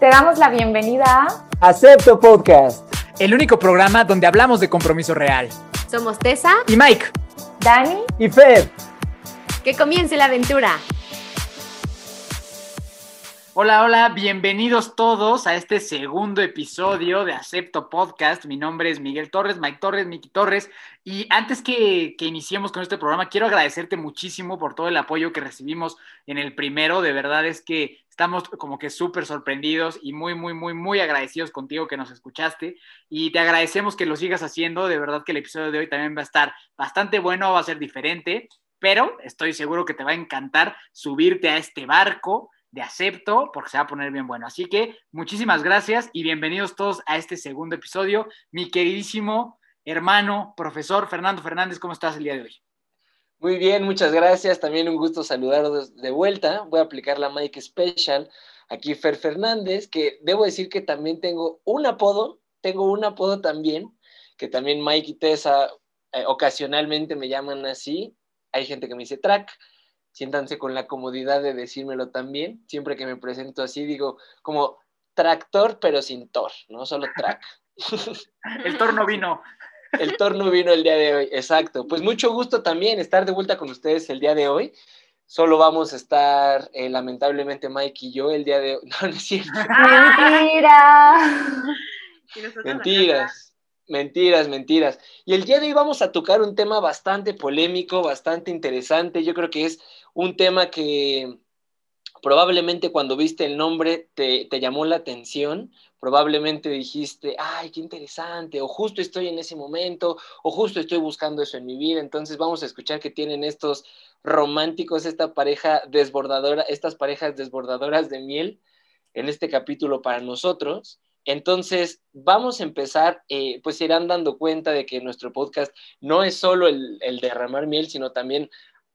Te damos la bienvenida a Acepto Podcast, el único programa donde hablamos de compromiso real. Somos Tessa y Mike, Dani y Fer. Que comience la aventura. Hola, hola, bienvenidos todos a este segundo episodio de Acepto Podcast. Mi nombre es Miguel Torres, Mike Torres, Miki Torres. Y antes que, que, iniciemos con este programa, quiero agradecerte muchísimo por todo el apoyo que recibimos en el primero. De verdad es que estamos como que súper sorprendidos y muy, muy, muy, muy agradecidos contigo que nos escuchaste. Y te agradecemos que lo sigas haciendo. De verdad que el episodio de hoy también va a estar bastante bueno, va a ser diferente. Pero estoy seguro que te va a encantar subirte a este barco de acepto porque se va a poner bien bueno. Así que muchísimas gracias y bienvenidos todos a este segundo episodio. Mi queridísimo hermano, profesor Fernando Fernández, ¿cómo estás el día de hoy? Muy bien, muchas gracias. También un gusto saludaros de vuelta. Voy a aplicar la Mike Special. Aquí Fer Fernández, que debo decir que también tengo un apodo, tengo un apodo también, que también Mike y Tessa eh, ocasionalmente me llaman así. Hay gente que me dice track, siéntanse con la comodidad de decírmelo también. Siempre que me presento así, digo como tractor, pero sin tor, ¿no? Solo track. el torno vino. El torno vino el día de hoy, exacto. Pues mucho gusto también estar de vuelta con ustedes el día de hoy. Solo vamos a estar, eh, lamentablemente, Mike y yo el día de hoy. No, no es cierto. Mentira. Mentiras. Mentiras, mentiras. Y el día de hoy vamos a tocar un tema bastante polémico, bastante interesante. Yo creo que es un tema que probablemente cuando viste el nombre te, te, llamó la atención, probablemente dijiste, ay, qué interesante, o justo estoy en ese momento, o justo estoy buscando eso en mi vida. Entonces vamos a escuchar que tienen estos románticos, esta pareja desbordadora, estas parejas desbordadoras de miel en este capítulo para nosotros. Entonces, vamos a empezar, eh, pues irán dando cuenta de que nuestro podcast no es solo el, derramar miel, sino también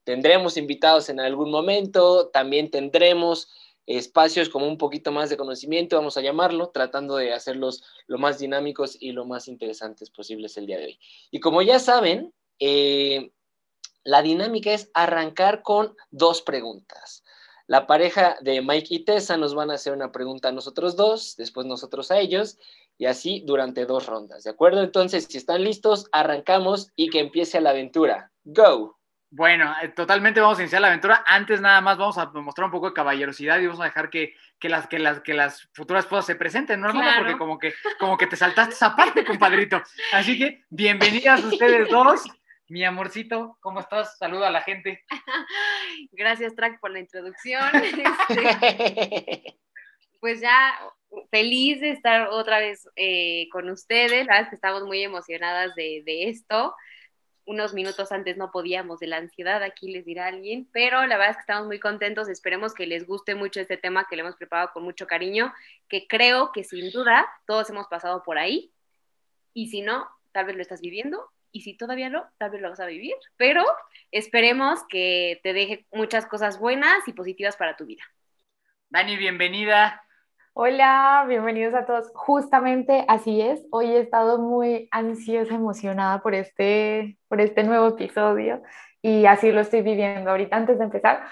tendremos invitados en algún momento, también tendremos espacios como un poquito más de conocimiento, vamos a llamarlo, tratando de hacerlos lo más dinámicos y lo más interesantes posibles el día de hoy. Y como ya saben, eh, la dinámica es arrancar con dos preguntas. La pareja de Mike y Tessa nos van a hacer una pregunta a nosotros dos, después nosotros a ellos, y así durante dos rondas, ¿de acuerdo? Entonces, si están listos, arrancamos y que empiece la aventura. Go. Bueno, eh, totalmente vamos a iniciar la aventura. Antes nada más vamos a mostrar un poco de caballerosidad y vamos a dejar que, que las, que, las, que las futuras esposas se presenten, ¿no? Claro. Porque como que, como que te saltaste esa parte, compadrito. Así que bienvenidas ustedes dos. Mi amorcito, ¿cómo estás? Saluda a la gente. Gracias, Track, por la introducción. Este, pues ya feliz de estar otra vez eh, con ustedes. La verdad es que estamos muy emocionadas de, de, esto. Unos minutos antes no podíamos de la ansiedad, aquí les dirá alguien, pero la verdad es que estamos muy contentos. Esperemos que les guste mucho este tema que le hemos preparado con mucho cariño, que creo que sin duda todos hemos pasado por ahí. Y si no, tal vez lo estás viviendo y si todavía no, tal vez lo vas a vivir, pero esperemos que te deje muchas cosas buenas y positivas para tu vida. Dani, bienvenida. Hola, bienvenidos a todos. Justamente así es. Hoy he estado muy ansiosa, emocionada por este, por este nuevo episodio y así lo estoy viviendo ahorita antes de empezar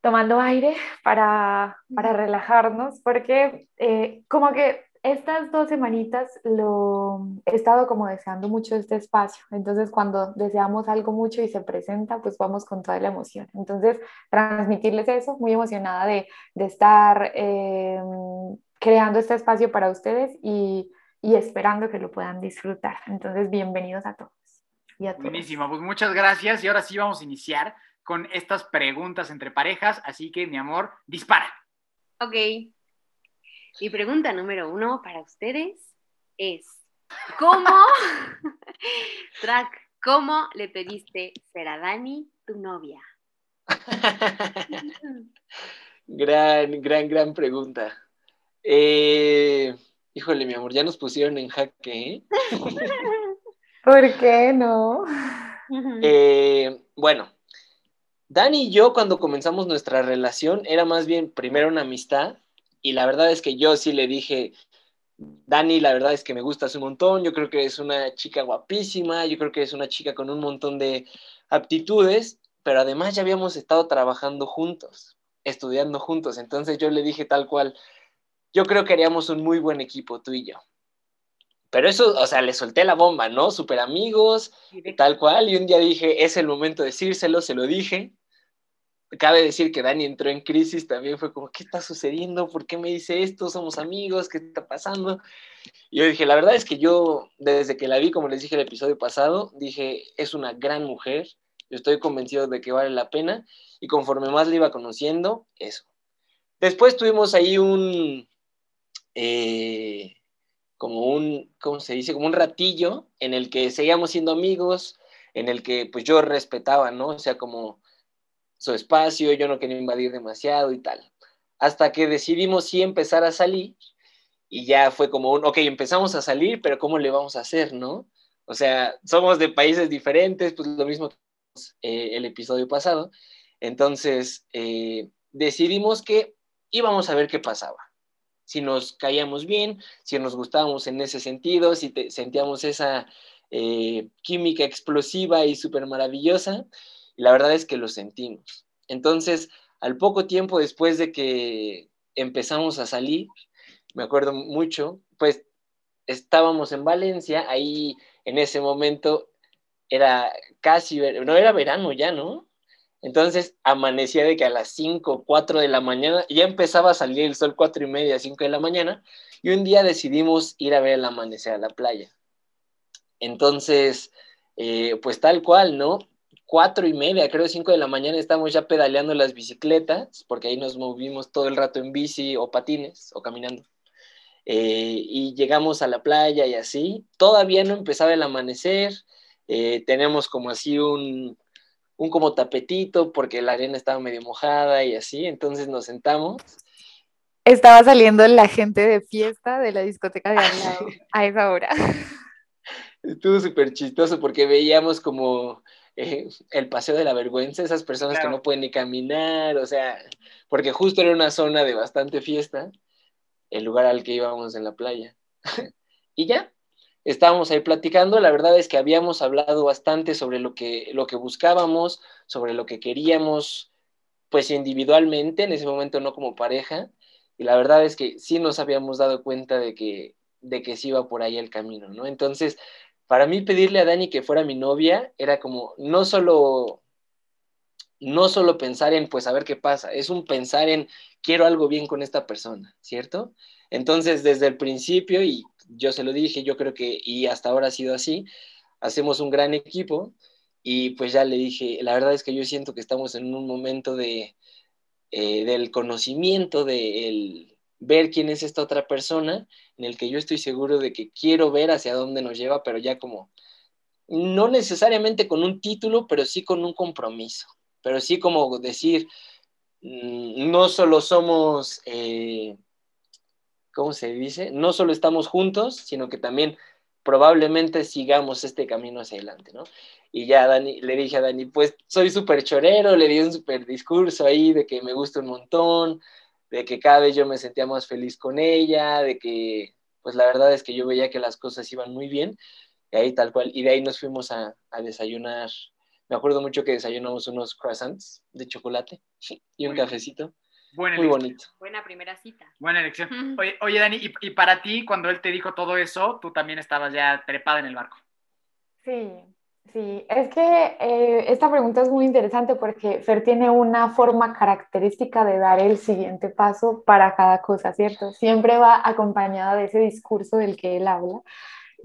tomando aire para, para relajarnos, porque eh, como que estas dos semanitas lo he estado como deseando mucho este espacio. Entonces, cuando deseamos algo mucho y se presenta, pues vamos con toda la emoción. Entonces, transmitirles eso, muy emocionada de, de estar eh, creando este espacio para ustedes y, y, esperando que lo puedan disfrutar. Entonces, bienvenidos a todos. Y a todos. Buenísimo, pues muchas gracias. Y ahora sí vamos a iniciar con estas preguntas entre parejas. Así que, mi amor, dispara. Ok. Mi pregunta número uno para ustedes es, ¿cómo, Track, cómo le pediste ser a Dani tu novia? gran, gran, gran pregunta. Eh, híjole, mi amor, ya nos pusieron en jaque, ¿eh? ¿Por qué no? Eh, bueno, Dani y yo cuando comenzamos nuestra relación era más bien primero una amistad y la verdad es que yo sí le dije, Dani, la verdad es que me gustas un montón, yo creo que es una chica guapísima, yo creo que es una chica con un montón de aptitudes, pero además ya habíamos estado trabajando juntos, estudiando juntos, entonces yo le dije tal cual, yo creo que haríamos un muy buen equipo, tú y yo. Pero eso, o sea, le solté la bomba, ¿no? Super amigos, tal cual. Y un día dije, es el momento de decírselo, se lo dije. Cabe decir que Dani entró en crisis, también fue como, ¿qué está sucediendo? ¿Por qué me dice esto? Somos amigos, ¿qué está pasando? Y yo dije, la verdad es que yo, desde que la vi, como les dije el episodio pasado, dije, es una gran mujer, yo estoy convencido de que vale la pena, y conforme más la iba conociendo, eso. Después tuvimos ahí un, eh, como un, ¿cómo se dice? Como un ratillo en el que seguíamos siendo amigos, en el que pues yo respetaba, ¿no? O sea, como su espacio, yo no quería invadir demasiado y tal. Hasta que decidimos sí empezar a salir y ya fue como un, ok, empezamos a salir, pero ¿cómo le vamos a hacer, no? O sea, somos de países diferentes, pues lo mismo que eh, el episodio pasado. Entonces, eh, decidimos que íbamos a ver qué pasaba. Si nos caíamos bien, si nos gustábamos en ese sentido, si sentíamos esa eh, química explosiva y súper maravillosa. La verdad es que lo sentimos. Entonces, al poco tiempo después de que empezamos a salir, me acuerdo mucho, pues estábamos en Valencia, ahí en ese momento era casi, no era verano ya, ¿no? Entonces amanecía de que a las 5, 4 de la mañana, ya empezaba a salir el sol 4 y media, 5 de la mañana, y un día decidimos ir a ver el amanecer a la playa. Entonces, eh, pues tal cual, ¿no? Cuatro y media, creo cinco de la mañana, estamos ya pedaleando las bicicletas, porque ahí nos movimos todo el rato en bici o patines o caminando. Eh, y llegamos a la playa y así. Todavía no empezaba el amanecer. Eh, tenemos como así un, un como tapetito porque la arena estaba medio mojada y así. Entonces nos sentamos. Estaba saliendo la gente de fiesta de la discoteca de al lado a esa hora. Estuvo súper chistoso porque veíamos como eh, el paseo de la vergüenza, esas personas que no pueden ni caminar, o sea, porque justo era una zona de bastante fiesta, el lugar al que íbamos en la playa. y ya, estábamos ahí platicando, la verdad es que habíamos hablado bastante sobre lo que, lo que buscábamos, sobre lo que queríamos, pues individualmente, en ese momento no como pareja, y la verdad es que sí nos habíamos dado cuenta de que, de que sí iba por ahí el camino, ¿no? Entonces, para mí pedirle a Dani que fuera mi novia era como no solo no solo pensar en pues a ver qué pasa, es un pensar en quiero algo bien con esta persona, ¿cierto? Entonces, desde el principio y yo se lo dije, yo creo que y hasta ahora ha sido así, hacemos un gran equipo y pues ya le dije, la verdad es que yo siento que estamos en un momento de eh, del conocimiento, del ver quién es esta otra persona, en el que yo estoy seguro de que quiero ver hacia dónde nos lleva, pero ya como, no necesariamente con un título, pero sí con un compromiso, pero sí como decir, mm, no solo somos, eh, ¿cómo se dice? No solo estamos juntos, sino que también probablemente sigamos este camino hacia adelante, ¿no? Y ya Dani, le dije a Dani, pues soy súper chorero, le di un súper discurso ahí de que me gusta un montón, de que cada vez yo me sentía más feliz con ella, de que pues la verdad es que yo veía que las cosas iban muy bien, y ahí tal cual, y de ahí nos fuimos a, desayunar, me acuerdo mucho que desayunamos unos croissants de chocolate y un cafecito. muy bonito. Buena primera cita. Buena elección. Oye, oye Dani, y, y, para ti, cuando él te dijo todo eso, tú también estabas ya trepada en el barco. Sí, Sí, es que eh, esta pregunta es muy interesante porque Fer tiene una forma característica de dar el siguiente paso para cada cosa, ¿cierto? Siempre va acompañada de ese discurso del que él habla,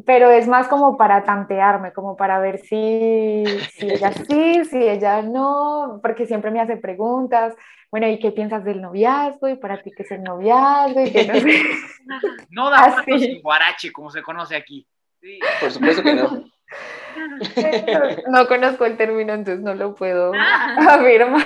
pero es más como para tantearme, como para ver si, si ella sí, si ella no, porque siempre me hace preguntas. Bueno, ¿y qué piensas del noviazgo? ¿Y para ti qué es el noviazgo? ¿Y qué no, sé? no da sin guarache, como se conoce aquí. Sí. Por supuesto que no. No conozco el término, entonces no lo puedo afirmar.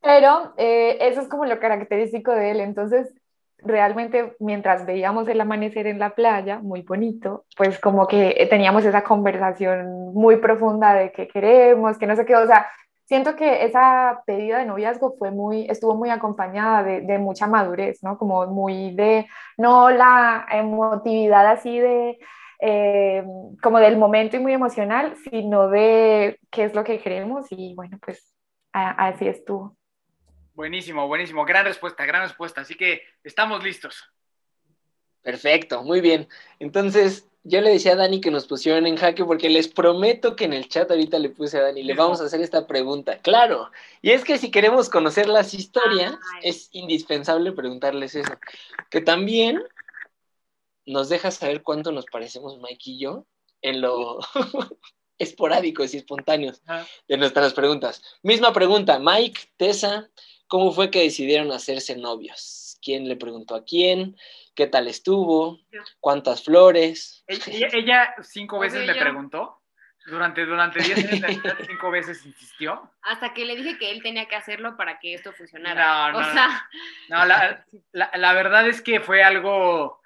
Pero eh, eso es como lo característico de él. Entonces, realmente mientras veíamos el amanecer en la playa, muy bonito, pues como que teníamos esa conversación muy profunda de qué queremos, que no sé qué, o sea, siento que esa pedida de noviazgo fue muy, estuvo muy acompañada de, de mucha madurez, ¿no? Como muy de, no la emotividad así de, eh, como del momento y muy emocional, sino de qué es lo que queremos y bueno, pues así estuvo. Buenísimo, buenísimo. Gran respuesta, gran respuesta. Así que estamos listos. Perfecto, muy bien. Entonces, yo le decía a Dani que nos pusieron en jaque porque les prometo que en el chat ahorita le puse a Dani, le vamos a hacer esta pregunta. Claro, y es que si queremos conocer las historias, es indispensable preguntarles eso. Que también nos deja saber cuánto nos parecemos Mike y yo en lo esporádicos y espontáneos de nuestras preguntas. Misma pregunta, Mike, Tessa, ¿cómo fue que decidieron hacerse novios? ¿Quién le preguntó a quién? ¿Qué tal estuvo? ¿Cuántas flores? Ella, cinco veces me preguntó. Durante, durante diez años, cinco veces insistió. Hasta que le dije que él tenía que hacerlo para que esto funcionara. No, no. O sea... no la, la verdad es que fue algo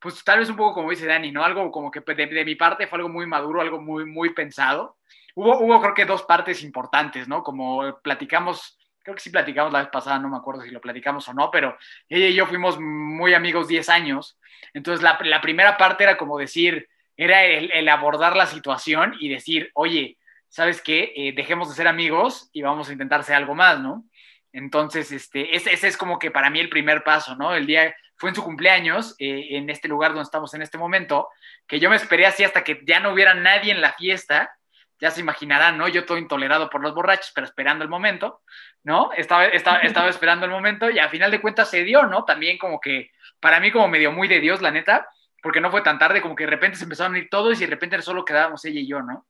pues tal vez un poco como dice Dani, ¿no? Algo como que de, mi parte fue algo muy maduro, algo muy, muy pensado. Hubo, hubo creo que dos partes importantes, ¿no? Como platicamos, creo que sí platicamos la vez pasada, no me acuerdo si lo platicamos o no, pero ella y yo fuimos muy amigos 10 años. Entonces la, primera parte era como decir, era el, abordar la situación y decir, oye, ¿sabes qué? Eh, dejemos de ser amigos y vamos a intentar ser algo más, ¿no? Entonces, este, ese, ese, es como que para mí el primer paso, ¿no? El día, fue en su cumpleaños, eh, en este lugar donde estamos en este momento, que yo me esperé así hasta que ya no hubiera nadie en la fiesta, ya se imaginarán, ¿no? Yo todo intolerado por los borrachos, pero esperando el momento, ¿no? Estaba, estaba, estaba esperando el momento y a final de cuentas se dio, ¿no? También como que, para mí como medio muy de Dios, la neta, porque no fue tan tarde, como que de repente se empezaron a ir todos y de repente solo quedábamos ella y yo, ¿no?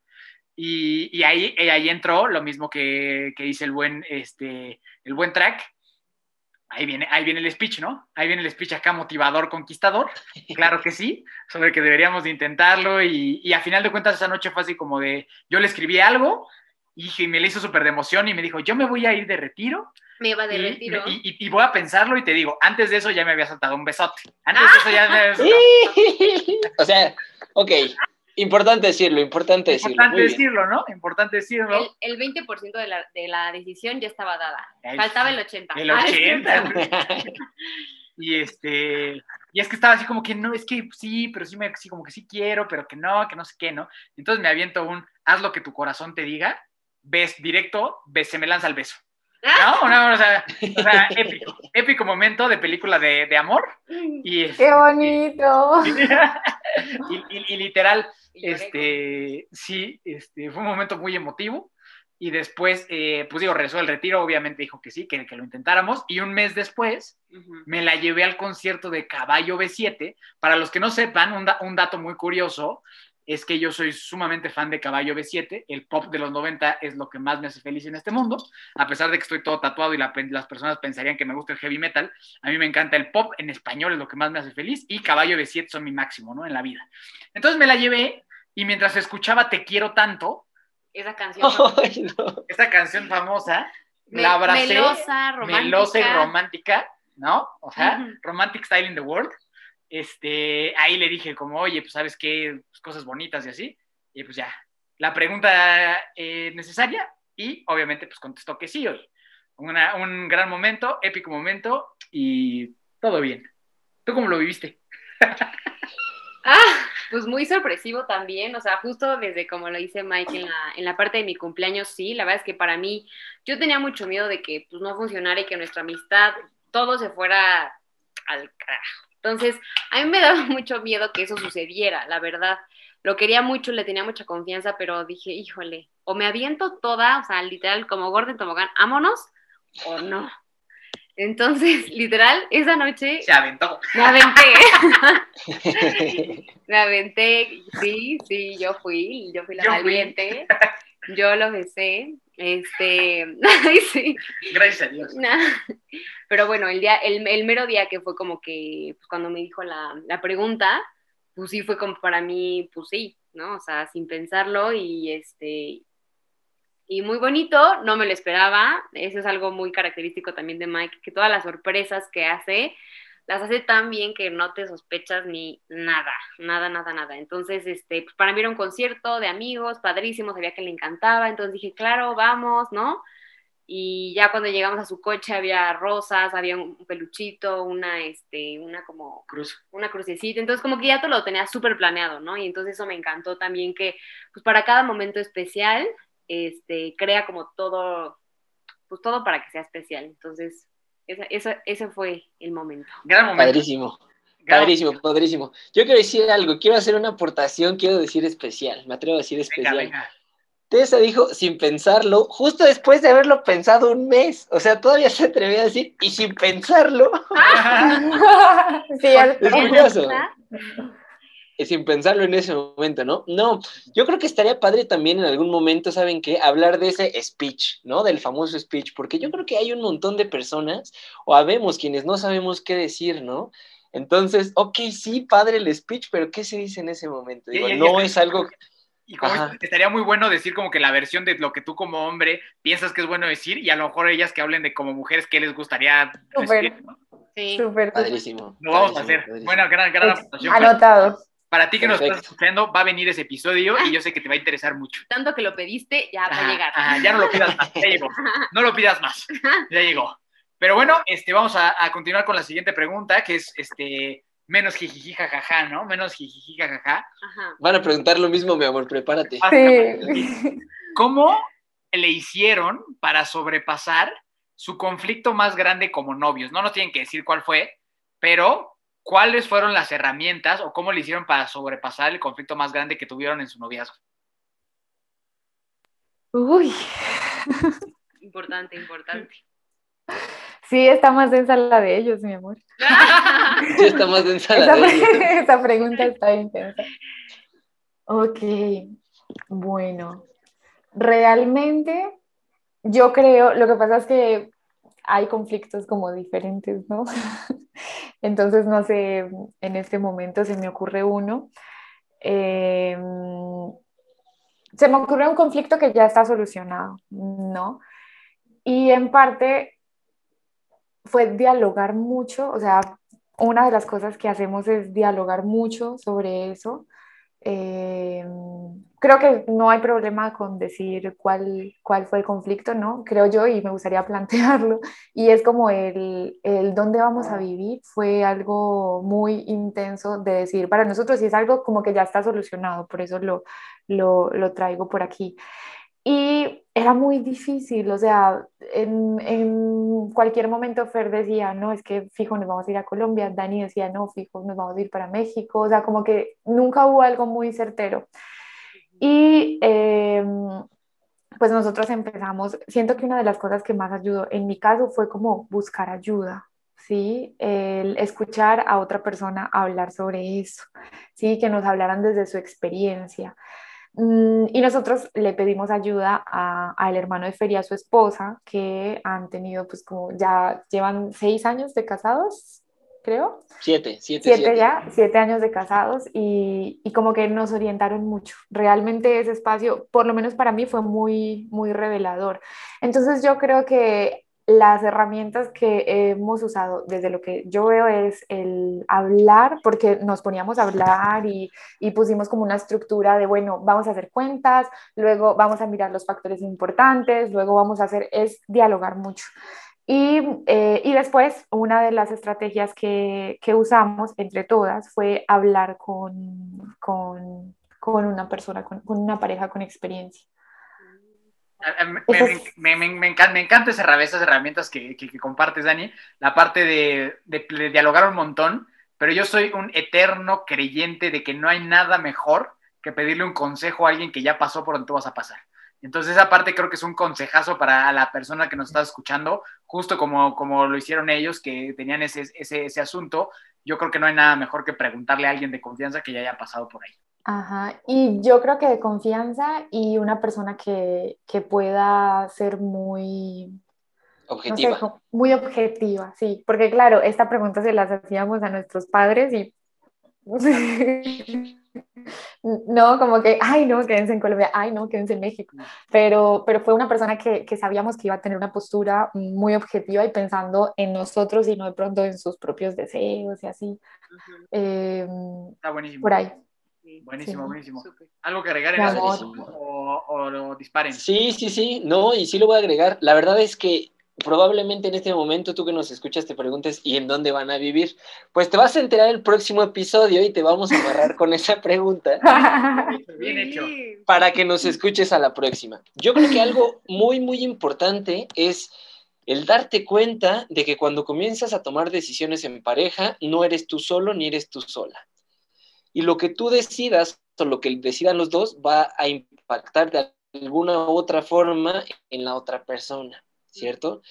Y, y ahí, ahí entró lo mismo que, que dice el buen, este, el buen track, ahí viene, ahí viene el speech, ¿no? Ahí viene el speech acá motivador, conquistador, claro que sí, sobre que deberíamos de intentarlo y, y a final de cuentas esa noche fue así como de, yo le escribí algo y me le hizo súper de emoción y me dijo, yo me voy a ir de retiro. Me iba de retiro. Y, y, voy a pensarlo y te digo, antes de eso ya me había saltado un besote. Antes de eso ya me había saltado. o sea, ok, Importante decirlo, importante decirlo. Importante decirlo, ¿no? Importante decirlo. El, 20% de la, de la, decisión ya estaba dada. Faltaba el 80%. El 80%. y este, y es que estaba así como que no, es que sí, pero sí, me, sí, como que sí quiero, pero que no, que no sé qué, ¿no? Entonces me aviento un, haz lo que tu corazón te diga, ves directo, ves, se me lanza el beso. ¿No? o sea, o sea épico, épico momento de película de, de amor. Y ¡Qué este, bonito! y, y, literal, este, sí, este, fue un momento muy emotivo. Y después, eh, pues digo, regresó el retiro, obviamente dijo que sí, que, que lo intentáramos. Y un mes después me la llevé al concierto de Caballo B7. Para los que no sepan, un, un dato muy curioso, es que yo soy sumamente fan de Caballo B7, el pop de los 90 es lo que más me hace feliz en este mundo, a pesar de que estoy todo tatuado y las personas pensarían que me gusta el heavy metal, a mí me encanta el pop en español, es lo que más me hace feliz, y Caballo B7 son mi máximo, ¿no? En la vida. Entonces me la llevé y mientras escuchaba Te quiero tanto, esa canción, esa canción famosa, la abracé, melosa, romántica. melosa y romántica, ¿no? O sea, romantic style in the world este, ahí le dije como, oye, pues sabes qué, pues, cosas bonitas y así, y pues ya, la pregunta eh, necesaria y obviamente pues contestó que sí hoy. un gran momento, épico momento y todo bien. ¿Tú cómo lo viviste? ah, pues muy sorpresivo también, o sea, justo desde como lo dice Mike en la, parte de mi cumpleaños, sí, la verdad es que para mí, yo tenía mucho miedo de que pues no funcionara y que nuestra amistad, todo se fuera al carajo. Entonces, a mí me daba mucho miedo que eso sucediera, la verdad. Lo quería mucho, le tenía mucha confianza, pero dije, híjole, o me aviento toda, o sea, literal, como Gordon Tobogán, ámonos, o no. Entonces, literal, esa noche... Se aventó. Me aventé. me aventé, sí, sí, yo fui, yo fui la valiente. Yo lo besé, este, sí. Gracias a Dios. Pero bueno, el día, el, el, mero día que fue como que, pues, cuando me dijo la, la, pregunta, pues sí fue como para mí, pues sí, ¿no? O sea, sin pensarlo y este, y muy bonito, no me lo esperaba. Eso es algo muy característico también de Mike, que todas las sorpresas que hace, las hace tan bien que no te sospechas ni nada, nada, nada, nada. Entonces, este, pues para mí era un concierto de amigos, padrísimo, sabía que le encantaba, entonces dije, claro, vamos, ¿no? Y ya cuando llegamos a su coche había rosas, había un peluchito, una, este, una como cruz, una crucecita, entonces como que ya todo lo tenía súper planeado, ¿no? Y entonces eso me encantó también que, pues para cada momento especial, este, crea como todo, pues todo para que sea especial. Entonces, Esa- eso- ese fue el momento. Gran momento. Padrísimo. gran Padrísimo, padrísimo. Yo quiero decir algo, quiero hacer una aportación, quiero decir especial, me atrevo a decir Venga, especial. venga. Tessa dijo sin pensarlo, justo después de haberlo pensado un mes. O sea, todavía se atrevió a decir, y sin pensarlo, Cierto. Es curioso. Y sin pensarlo en ese momento, ¿no? No, yo creo que estaría padre también en algún momento, ¿saben qué? Hablar de ese speech, ¿no? Del famoso speech, porque yo creo que hay un montón de personas, o habemos quienes no sabemos qué decir, ¿no? Entonces, ok, sí, padre el speech, pero ¿qué se dice en ese momento? Digo, no es algo... Y como estaría muy bueno decir como que la versión de lo que tú como hombre piensas que es bueno decir y a lo mejor ellas que hablen de como mujeres que les gustaría Súper. decir, ¿no? Sí. Súper. Padrísimo. Lo vamos a hacer. padrísimo. Buena, gran, gran Ex- aportación. Anotado. Para ti que nos estás Perfecto. escuchando, va a venir ese episodio y yo sé que te va a interesar mucho. Tanto que lo pediste, ya va a llegar. ajá, ya no lo pidas más, ya llegó. No lo pidas más, ya llegó. Pero bueno, este, vamos a, a continuar con la siguiente pregunta, que es este, menos jijiji jajaja, ¿no? Menos jijiji jajaja. Ajá. Van a preguntar lo mismo, mi amor, prepárate. Ah, Sí. ¿Cómo le hicieron para sobrepasar su conflicto más grande como novios? No nos tienen que decir cuál fue, pero ¿cuáles fueron las herramientas o cómo le hicieron para sobrepasar el conflicto más grande que tuvieron en su noviazgo? Uy. Importante, importante. Sí, está más densa la de ellos, mi amor. Sí, está más densa la Esa, de ellos. esa pregunta está intensa. Ok, bueno. Realmente, yo creo, lo que pasa es que hay conflictos como diferentes, ¿no? Entonces, no sé, en este momento se me ocurre uno. Eh, se me ocurre un conflicto que ya está solucionado, ¿no? Y en parte fue dialogar mucho, o sea, una de las cosas que hacemos es dialogar mucho sobre eso. Eh, creo que no hay problema con decir cuál, cuál fue el conflicto, ¿no? Creo yo y me gustaría plantearlo. Y es como el, el dónde vamos a vivir fue algo muy intenso de decir para nosotros y es algo como que ya está solucionado, por eso lo, lo, lo traigo por aquí. Y era muy difícil, o sea, en, en, cualquier momento Fer decía, no, es que fijo, nos vamos a ir a Colombia, Dani decía, no, fijo, nos vamos a ir para México, o sea, como que nunca hubo algo muy certero. Y eh, pues nosotros empezamos, siento que una de las cosas que más ayudó en mi caso fue como buscar ayuda, ¿sí? El escuchar a otra persona hablar sobre eso, ¿sí? Que nos hablaran desde su experiencia. Mm, Y nosotros le pedimos ayuda al hermano de Feria, a su esposa, que han tenido, pues como ya llevan seis años de casados, creo. Siete, siete, Siete, siete. ya, siete años de casados y, y como que nos orientaron mucho. Realmente ese espacio, por lo menos para mí, fue muy, muy revelador. Entonces yo creo que las herramientas que hemos usado desde lo que yo veo es el hablar, porque nos poníamos a hablar y, pusimos como una estructura de, bueno, vamos a hacer cuentas, luego vamos a mirar los factores importantes, luego vamos a hacer, es dialogar mucho. Y, eh, y después, una de las estrategias que, que usamos entre todas fue hablar con, con, con una persona, con una pareja con experiencia. Me, me, me, me, encanta, me encanta esa, esas herramientas que, que, que, compartes, Dani. La parte de, de, de, dialogar un montón, pero yo soy un eterno creyente de que no hay nada mejor que pedirle un consejo a alguien que ya pasó por donde tú vas a pasar. Entonces, esa parte creo que es un consejazo para la persona que nos está escuchando, justo como, como lo hicieron ellos, que tenían ese, ese, ese asunto. Yo creo que no hay nada mejor que preguntarle a alguien de confianza que ya haya pasado por ahí. Ajá, y yo creo que de confianza y una persona que, que pueda ser muy objetiva. No sé, muy objetiva, sí, porque claro, esta pregunta se las hacíamos a nuestros padres y no, como que, ay, no, quédense en Colombia, ay, no, quédense en México, pero, pero fue una persona que, que sabíamos que iba a tener una postura muy objetiva y pensando en nosotros y no de pronto en sus propios deseos y así. Uh -huh. eh, Está buenísimo. Por ahí. Buenísimo, sí. buenísimo. ¿Algo que agregar en eso o, o, lo disparen? Sí, sí, sí, no, y sí lo voy a agregar. La verdad es que probablemente en este momento tú que nos escuchas te preguntes ¿y en dónde van a vivir? Pues te vas a enterar el próximo episodio y te vamos a agarrar con esa pregunta. Bien hecho. Para que nos escuches a la próxima. Yo creo que algo muy, muy importante es el darte cuenta de que cuando comienzas a tomar decisiones en pareja, no eres tú solo ni eres tú sola. Y lo que tú decidas o lo que decidan los dos va a impactar de alguna u otra forma en la otra persona, ¿cierto?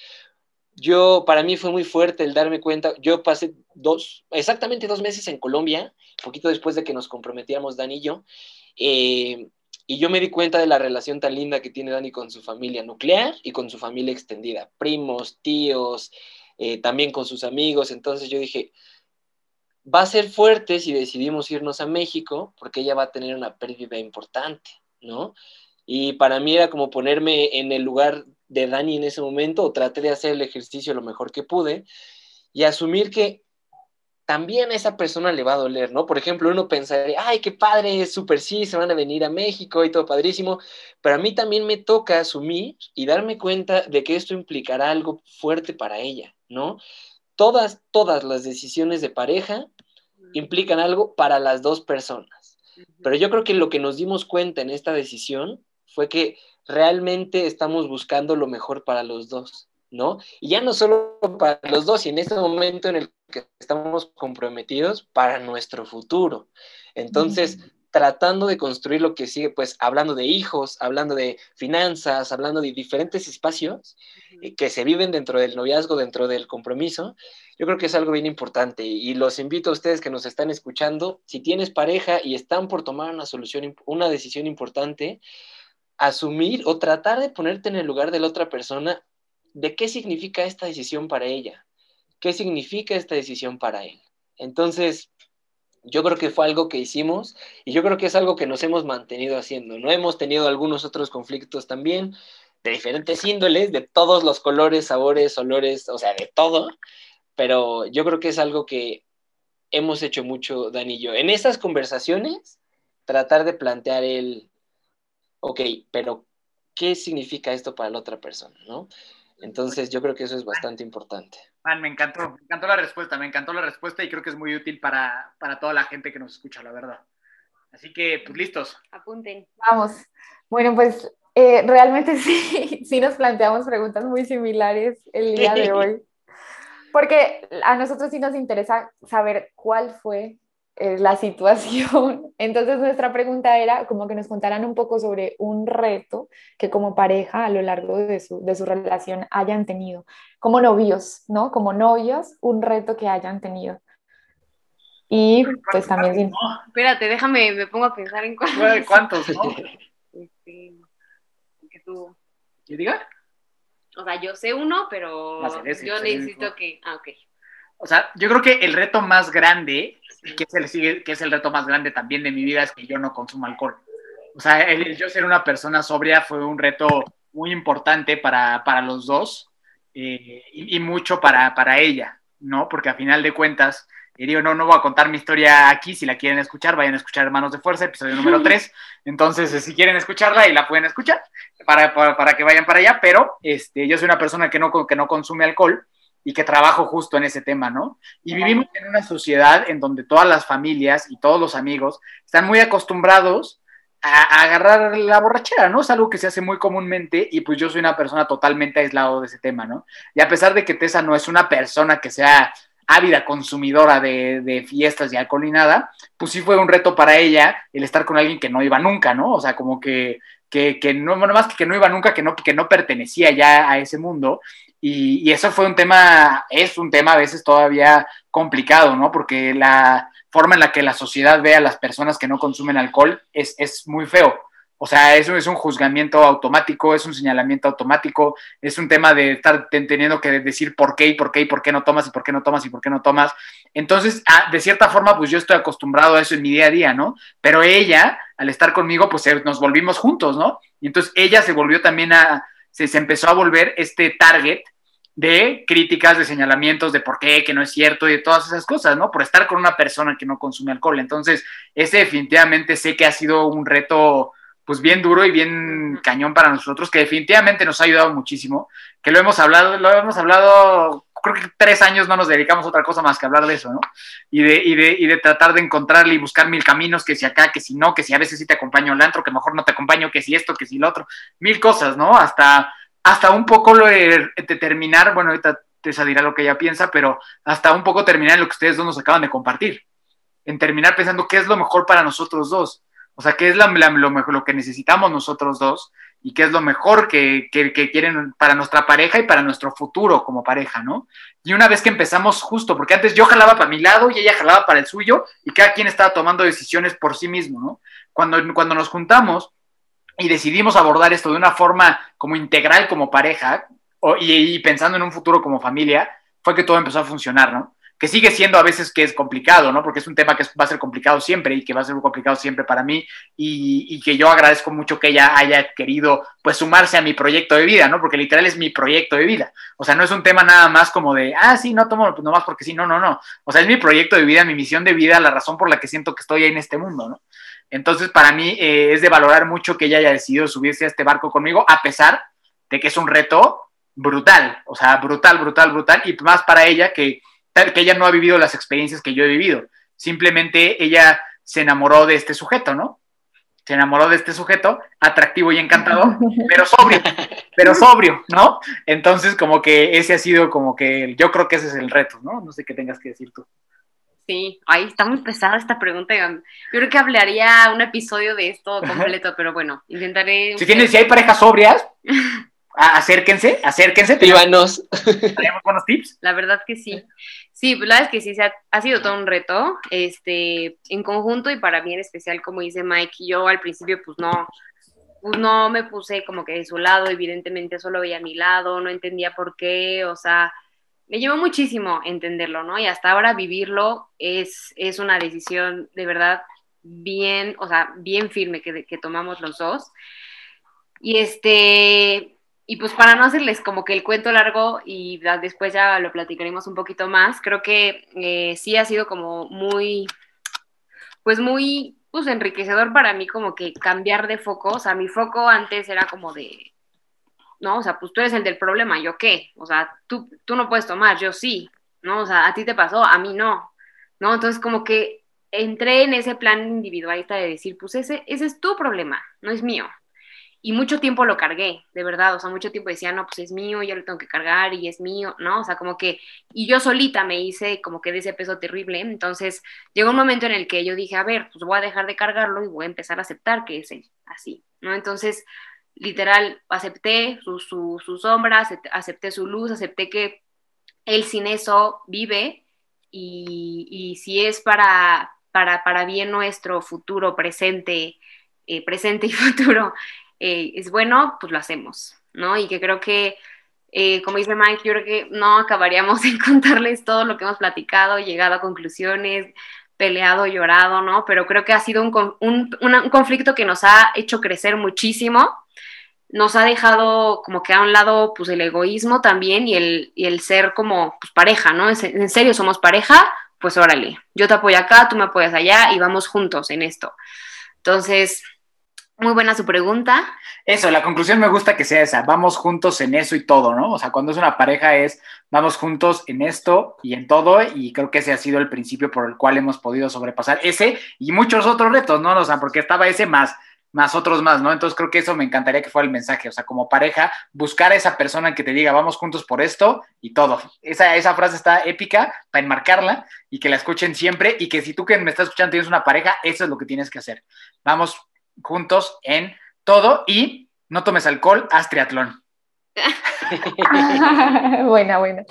Yo, para mí fue muy fuerte el darme cuenta, yo pasé dos, exactamente dos meses en Colombia, poquito después de que nos comprometíamos Dani y yo, eh, y yo me di cuenta de la relación tan linda que tiene Dani con su familia nuclear y con su familia extendida, primos, tíos, eh, también con sus amigos, entonces yo dije, va a ser fuerte si decidimos irnos a México, porque ella va a tener una pérdida importante, ¿no? Y para mí era como ponerme en el lugar de Dani en ese momento, o traté de hacer el ejercicio lo mejor que pude, y asumir que también a esa persona le va a doler, ¿no? Por ejemplo, uno pensaría, ay, qué padre, súper sí, se van a venir a México y todo padrísimo, pero a mí también me toca asumir y darme cuenta de que esto implicará algo fuerte para ella, ¿no? Todas, todas las decisiones de pareja implican algo para las dos personas, pero yo creo que lo que nos dimos cuenta en esta decisión fue que realmente estamos buscando lo mejor para los dos. ¿no? Y ya no solo para los dos, y en este momento en el que estamos comprometidos para nuestro futuro. Entonces, tratando de construir lo que sigue, pues hablando de hijos, hablando de finanzas, hablando de diferentes espacios eh, que se viven dentro del noviazgo, dentro del compromiso, yo creo que es algo bien importante. Y los invito a ustedes que nos están escuchando, si tienes pareja y están por tomar una solución, una decisión importante, asumir o tratar de ponerte en el lugar de la otra persona de qué significa esta decisión para ella, qué significa esta decisión para él. Entonces, yo creo que fue algo que hicimos y yo creo que es algo que nos hemos mantenido haciendo. No hemos tenido algunos otros conflictos también de diferentes índoles, de todos los colores, sabores, olores, o sea, de todo, pero yo creo que es algo que hemos hecho mucho, Dani y yo. En esas conversaciones, tratar de plantear el, ok, pero ¿qué significa esto para la otra persona? ¿no? Entonces yo creo que eso es bastante importante. Man, me encantó, me encantó la respuesta, me encantó la respuesta y creo que es muy útil para, toda la gente que nos escucha, la verdad. Así que, pues listos. Apunten. Vamos. Bueno, pues eh, realmente sí, sí nos planteamos preguntas muy similares el día de hoy. Porque a nosotros sí nos interesa saber cuál fue eh, la situación. Entonces nuestra pregunta era como que nos contaran un poco sobre un reto que como pareja a lo largo de su, de su relación hayan tenido, como novios, ¿no? Como novios, un reto que hayan tenido. Y pues también... Espérate, déjame, me pongo a pensar en cuántos. ¿Cuántos, no? Este, que tú... ¿Qué diga? O sea, yo sé uno, pero yo necesito que... Ah, ok. O sea, yo creo que el reto más grande, que es el, que es el reto más grande también de mi vida, es que yo no consumo alcohol. O sea, el, yo ser una persona sobria fue un reto muy importante para, para los dos eh, y, mucho para, para ella, ¿no? Porque a final de cuentas, y digo, no, no voy a contar mi historia aquí, si la quieren escuchar, vayan a escuchar Hermanos de Fuerza, episodio número 3. Entonces, si quieren escucharla y la pueden escuchar, para, para, para, que vayan para allá, pero este, yo soy una persona que no, que no consume alcohol y que trabajo justo en ese tema, ¿no? Y vivimos en una sociedad en donde todas las familias y todos los amigos están muy acostumbrados a, agarrar la borrachera, ¿no? Es algo que se hace muy comúnmente y pues yo soy una persona totalmente aislado de ese tema, ¿no? Y a pesar de que Tessa no es una persona que sea ávida consumidora de, de, fiestas y alcohol ni nada, pues sí fue un reto para ella el estar con alguien que no iba nunca, ¿no? O sea, como que, que, que no, más que que no iba nunca, que no, que no pertenecía ya a ese mundo, y, eso fue un tema, es un tema a veces todavía complicado, ¿no? Porque la forma en la que la sociedad ve a las personas que no consumen alcohol es, es muy feo. O sea, eso es un juzgamiento automático, es un señalamiento automático, es un tema de estar teniendo que decir por qué y por qué y por qué no tomas y por qué no tomas y por qué no tomas. Entonces, ah, de cierta forma, pues yo estoy acostumbrado a eso en mi día a día, ¿no? Pero ella, al estar conmigo, pues eh, nos volvimos juntos, ¿no? Y entonces ella se volvió también a, se, empezó a volver este target de críticas, de señalamientos, de por qué, que no es cierto y de todas esas cosas, ¿no? Por estar con una persona que no consume alcohol. Entonces, ese definitivamente sé que ha sido un reto pues bien duro y bien cañón para nosotros, que definitivamente nos ha ayudado muchísimo, que lo hemos hablado, lo hemos hablado, creo que tres años no nos dedicamos a otra cosa más que hablar de eso, ¿no? Y de, y de, y de tratar de encontrarle y buscar mil caminos, que si acá, que si no, que si a veces sí te acompaño al antro, que mejor no te acompaño, que si esto, que si lo otro, mil cosas, ¿no? Hasta hasta un poco lo de, terminar, bueno, ahorita Tessa dirá lo que ella piensa, pero hasta un poco terminar en lo que ustedes dos nos acaban de compartir, en terminar pensando qué es lo mejor para nosotros dos, o sea, qué es lo, mejor, lo que necesitamos nosotros dos y qué es lo mejor que, que, quieren para nuestra pareja y para nuestro futuro como pareja, ¿no? Y una vez que empezamos justo, porque antes yo jalaba para mi lado y ella jalaba para el suyo y cada quien estaba tomando decisiones por sí mismo, ¿no? Cuando, cuando nos juntamos y decidimos abordar esto de una forma como integral como pareja y, pensando en un futuro como familia, fue que todo empezó a funcionar, ¿no? Que sigue siendo a veces que es complicado, ¿no? Porque es un tema que va a ser complicado siempre y que va a ser muy complicado siempre para mí y, y, que yo agradezco mucho que ella haya querido pues sumarse a mi proyecto de vida, ¿no? Porque literal es mi proyecto de vida. O sea, no es un tema nada más como de, ah, sí, no tomo pues, nomás porque sí, no, no, no. O sea, es mi proyecto de vida, mi misión de vida, la razón por la que siento que estoy en este mundo, ¿no? Entonces, para mí eh, es de valorar mucho que ella haya decidido subirse a este barco conmigo, a pesar de que es un reto brutal, o sea, brutal, brutal, brutal, y más para ella que, que ella no ha vivido las experiencias que yo he vivido. Simplemente ella se enamoró de este sujeto, ¿no? Se enamoró de este sujeto, atractivo y encantador, pero sobrio, pero sobrio, ¿no? Entonces, como que ese ha sido como que, yo creo que ese es el reto, ¿no? No sé qué tengas que decir tú. Sí, ahí está muy pesada esta pregunta. Yo creo que hablaría un episodio de esto completo, pero bueno, intentaré. Si tienes, si hay parejas sobrias, acérquense, acérquense. Tenemos buenos tips. La verdad que sí. Sí, pues la verdad es que sí, ha, ha, sido todo un reto, este, en conjunto y para mí en especial, como dice Mike, yo al principio pues no, pues no me puse como que de su lado, evidentemente solo veía a mi lado, no entendía por qué, o sea, me llevó muchísimo entenderlo, ¿no? Y hasta ahora vivirlo es, es una decisión de verdad bien, o sea, bien firme que, que tomamos los dos. Y este, y pues para no hacerles como que el cuento largo y después ya lo platicaremos un poquito más, creo que eh, sí ha sido como muy, pues muy, pues enriquecedor para mí como que cambiar de foco, o sea, mi foco antes era como de, ¿no? O sea, pues tú eres el del problema, ¿yo qué? O sea, tú, tú no puedes tomar, yo sí, ¿no? O sea, a ti te pasó, a mí no, ¿no? Entonces como que entré en ese plan individualista de decir, pues ese, ese es tu problema, no es mío. Y mucho tiempo lo cargué, de verdad, o sea, mucho tiempo decía, no, pues es mío, yo lo tengo que cargar y es mío, ¿no? O sea, como que, y yo solita me hice como que de ese peso terrible, entonces llegó un momento en el que yo dije, a ver, pues voy a dejar de cargarlo y voy a empezar a aceptar que es así, ¿no? Entonces, literal, acepté su, su, sombra, acepté su luz, acepté que él sin eso vive y, si es para, para, para, bien nuestro futuro, presente, eh, presente y futuro, eh, es bueno, pues lo hacemos, ¿no? Y que creo que, eh, como dice Mike, yo creo que no acabaríamos en contarles todo lo que hemos platicado, llegado a conclusiones, peleado, llorado, ¿no? Pero creo que ha sido un, un, un conflicto que nos ha hecho crecer muchísimo nos ha dejado como que a un lado pues el egoísmo también y el, y el ser como pues, pareja, ¿no? En serio somos pareja, pues órale, yo te apoyo acá, tú me apoyas allá y vamos juntos en esto. Entonces, muy buena su pregunta. Eso, la conclusión me gusta que sea esa, vamos juntos en eso y todo, ¿no? O sea, cuando es una pareja es, vamos juntos en esto y en todo, y creo que ese ha sido el principio por el cual hemos podido sobrepasar ese y muchos otros retos, ¿no? O sea, porque estaba ese más más otros más, ¿no? Entonces creo que eso me encantaría que fuera el mensaje, o sea, como pareja, buscar a esa persona que te diga, vamos juntos por esto y todo. Esa, esa frase está épica para enmarcarla y que la escuchen siempre y que si tú que me estás escuchando tienes una pareja, eso es lo que tienes que hacer. Vamos juntos en todo y no tomes alcohol, haz triatlón. buena, buena.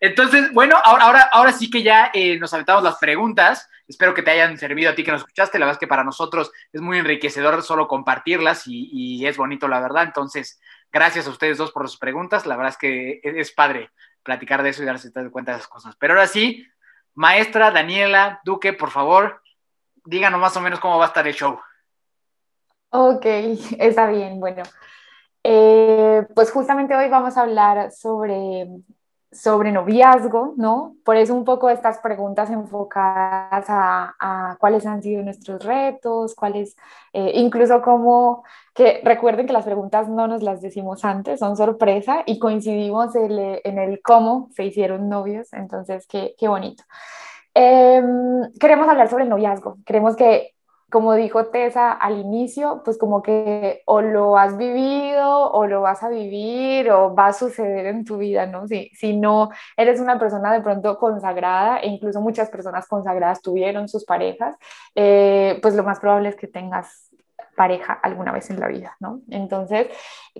Entonces, bueno, ahora, ahora, ahora sí que ya eh, nos aventamos las preguntas. Espero que te hayan servido a ti que nos escuchaste. La verdad es que para nosotros es muy enriquecedor solo compartirlas y, es bonito, la verdad. Entonces, gracias a ustedes dos por sus preguntas. La verdad es que es padre platicar de eso y darse cuenta de esas cosas. Pero ahora sí, maestra Daniela Duque, por favor, díganos más o menos cómo va a estar el show. Ok, está bien. Bueno, eh, pues justamente hoy vamos a hablar sobre sobre noviazgo, ¿no? Por eso un poco estas preguntas enfocadas a, cuáles han sido nuestros retos, cuáles, eh, incluso como que recuerden que las preguntas no nos las decimos antes, son sorpresa y coincidimos en el cómo se hicieron novios, entonces qué, qué bonito. Em, queremos hablar sobre el noviazgo, queremos que como dijo Tessa al inicio, pues como que o lo has vivido o lo vas a vivir o va a suceder en tu vida, ¿no? Si, si no eres una persona de pronto consagrada, e incluso muchas personas consagradas tuvieron sus parejas, eh, pues lo más probable es que tengas pareja alguna vez en la vida, ¿no? Entonces,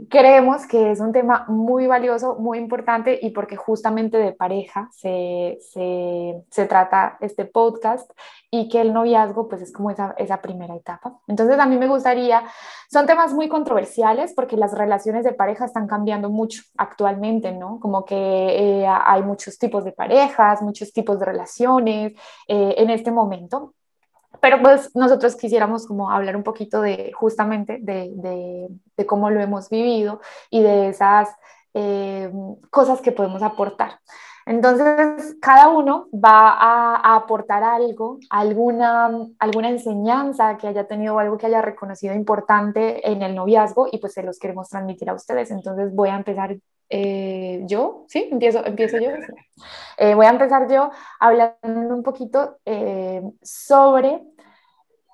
creemos que es un tema muy valioso, muy importante y porque justamente de pareja se, se, se trata este podcast y que el noviazgo pues es como esa, esa primera etapa. Entonces, a mí me gustaría, son temas muy controversiales porque las relaciones de pareja están cambiando mucho actualmente, ¿no? Como que eh, hay muchos tipos de parejas, muchos tipos de relaciones eh, en este momento pero pues nosotros quisiéramos como hablar un poquito de justamente de, de, cómo lo hemos vivido y de esas eh, cosas que podemos aportar. Entonces, cada uno va a, aportar algo, alguna, alguna enseñanza que haya tenido, algo que haya reconocido importante en el noviazgo y pues se los queremos transmitir a ustedes. Entonces, voy a empezar eh, yo, ¿sí? Empiezo, empiezo yo. Eh, voy a empezar yo hablando un poquito eh, sobre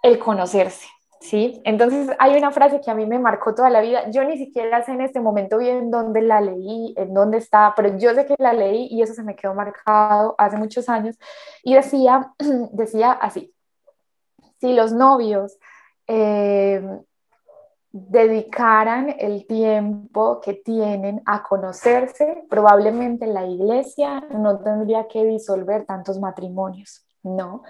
el conocerse, ¿sí? Entonces hay una frase que a mí me marcó toda la vida. Yo ni siquiera sé en este momento bien dónde la leí, en dónde está, pero yo sé que la leí y eso se me quedó marcado hace muchos años. Y decía, decía así, si los novios dedicaran el tiempo que tienen a conocerse, probablemente la iglesia no tendría que disolver tantos matrimonios, ¿no?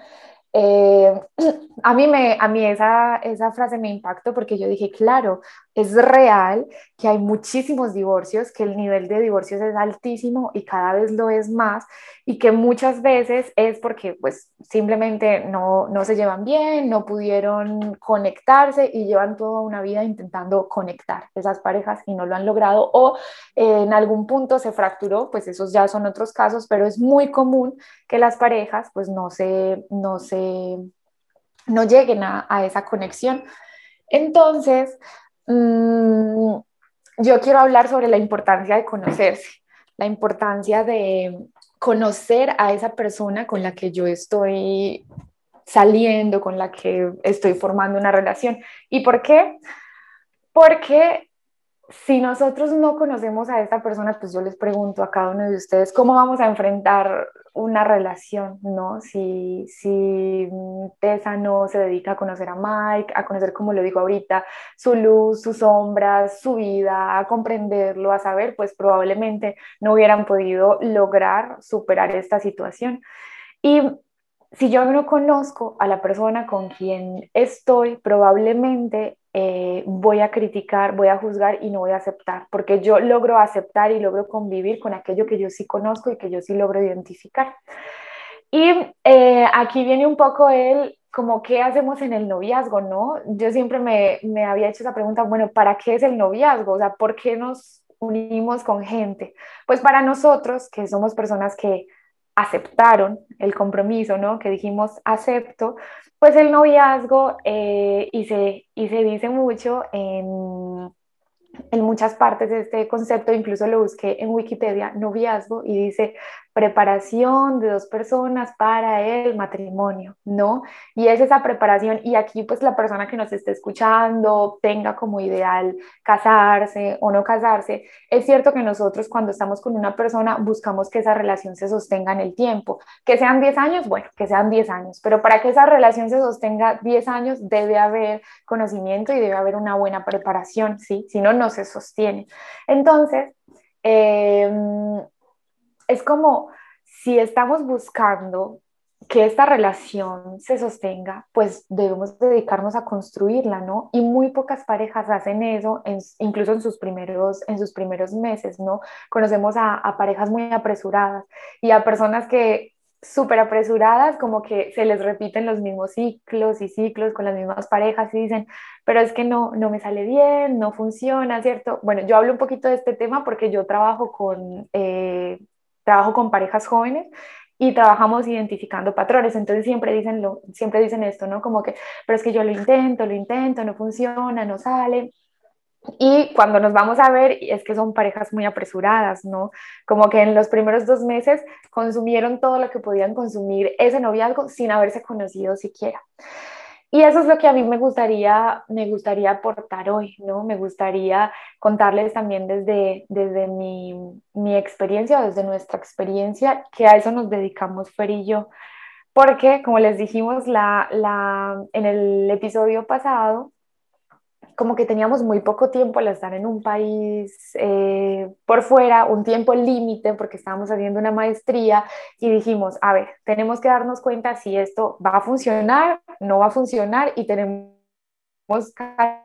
Eh, a mí, me, a mí esa, esa frase me impactó porque yo dije, claro, es real que hay muchísimos divorcios, que el nivel de divorcios es altísimo y cada vez lo es más y que muchas veces es porque pues simplemente no, no se llevan bien, no pudieron conectarse y llevan toda una vida intentando conectar esas parejas y no lo han logrado o en algún punto se fracturó, pues esos ya son otros casos, pero es muy común que las parejas pues no se, no se, no lleguen a, a esa conexión. Entonces, Mm, yo quiero hablar sobre la importancia de conocerse, la importancia de conocer a esa persona con la que yo estoy saliendo, con la que estoy formando una relación. ¿Y por qué? Porque si nosotros no conocemos a esta persona, pues yo les pregunto a cada uno de ustedes, ¿cómo vamos a enfrentar una relación, ¿no? Si, si Tessa no se dedica a conocer a Mike, a conocer, como lo digo ahorita, su luz, sus sombras, su vida, a comprenderlo, a saber, pues probablemente no hubieran podido lograr superar esta situación. Y si yo no conozco a la persona con quien estoy, probablemente eh, voy a criticar, voy a juzgar y no voy a aceptar, porque yo logro aceptar y logro convivir con aquello que yo sí conozco y que yo sí logro identificar. Y eh, aquí viene un poco el, como, ¿qué hacemos en el noviazgo, no? Yo siempre me, me había hecho esa pregunta, bueno, ¿para qué es el noviazgo? O sea, ¿por qué nos unimos con gente? Pues para nosotros, que somos personas que aceptaron el compromiso, ¿no? Que dijimos acepto, pues el noviazgo eh, y, se, y se dice mucho en en muchas partes de este concepto, incluso lo busqué en Wikipedia, noviazgo, y dice preparación de dos personas para el matrimonio, ¿no? Y es esa preparación, y aquí pues la persona que nos esté escuchando tenga como ideal casarse o no casarse, es cierto que nosotros cuando estamos con una persona buscamos que esa relación se sostenga en el tiempo, que sean 10 años, bueno, que sean 10 años, pero para que esa relación se sostenga 10 años debe haber conocimiento y debe haber una buena preparación, ¿sí? Si no, no se sostiene. Entonces, em, es como si estamos buscando que esta relación se sostenga, pues debemos dedicarnos a construirla, ¿no? Y muy pocas parejas hacen eso, incluso en sus, primeros, en sus primeros meses, ¿no? Conocemos a, parejas muy apresuradas y a personas que súper apresuradas, como que se les repiten los mismos ciclos y ciclos con las mismas parejas y dicen, pero es que no, no me sale bien, no funciona, ¿cierto? Bueno, yo hablo un poquito de este tema porque yo trabajo con, eh, trabajo con parejas jóvenes y trabajamos identificando patrones, entonces siempre dicen, lo, siempre dicen esto, ¿no? Como que, pero es que yo lo intento, lo intento, no funciona, no sale. Y cuando nos vamos a ver, es que son parejas muy apresuradas, ¿no? Como que en los primeros dos meses consumieron todo lo que podían consumir ese noviazgo sin haberse conocido siquiera. Y eso es lo que a mí me gustaría, me gustaría aportar hoy, ¿no? Me gustaría contarles también desde, desde mi, mi experiencia, desde nuestra experiencia, que a eso nos dedicamos Fer y yo. Porque, como les dijimos la, la, en el episodio pasado, como que teníamos muy poco tiempo al estar en un país eh, por fuera, un tiempo límite porque estábamos haciendo una maestría y dijimos, a ver, tenemos que darnos cuenta si esto va a funcionar, no va a funcionar y tenemos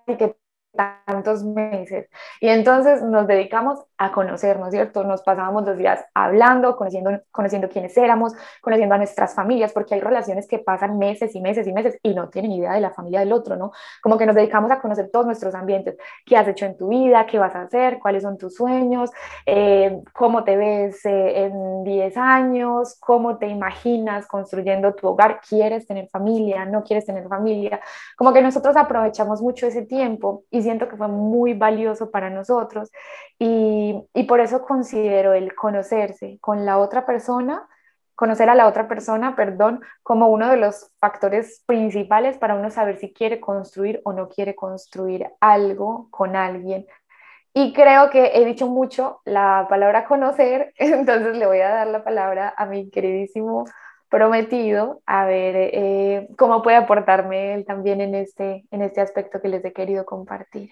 que tantos meses. Y entonces nos dedicamos a conocernos, ¿cierto? Nos pasábamos los días hablando, conociendo, conociendo quiénes éramos, conociendo a nuestras familias, porque hay relaciones que pasan meses y meses y meses y no tienen idea de la familia del otro, ¿no? Como que nos dedicamos a conocer todos nuestros ambientes, qué has hecho en tu vida, qué vas a hacer, cuáles son tus sueños, eh, cómo te ves eh, en 10 años, cómo te imaginas construyendo tu hogar, quieres tener familia, no quieres tener familia. Como que nosotros aprovechamos mucho ese tiempo y siento que fue muy valioso para nosotros y, y por eso considero el conocerse con la otra persona, conocer a la otra persona, perdón, como uno de los factores principales para uno saber si quiere construir o no quiere construir algo con alguien. Y creo que he dicho mucho la palabra conocer, entonces le voy a dar la palabra a mi queridísimo prometido a ver eh, cómo puede aportarme él también en este, en este aspecto que les he querido compartir.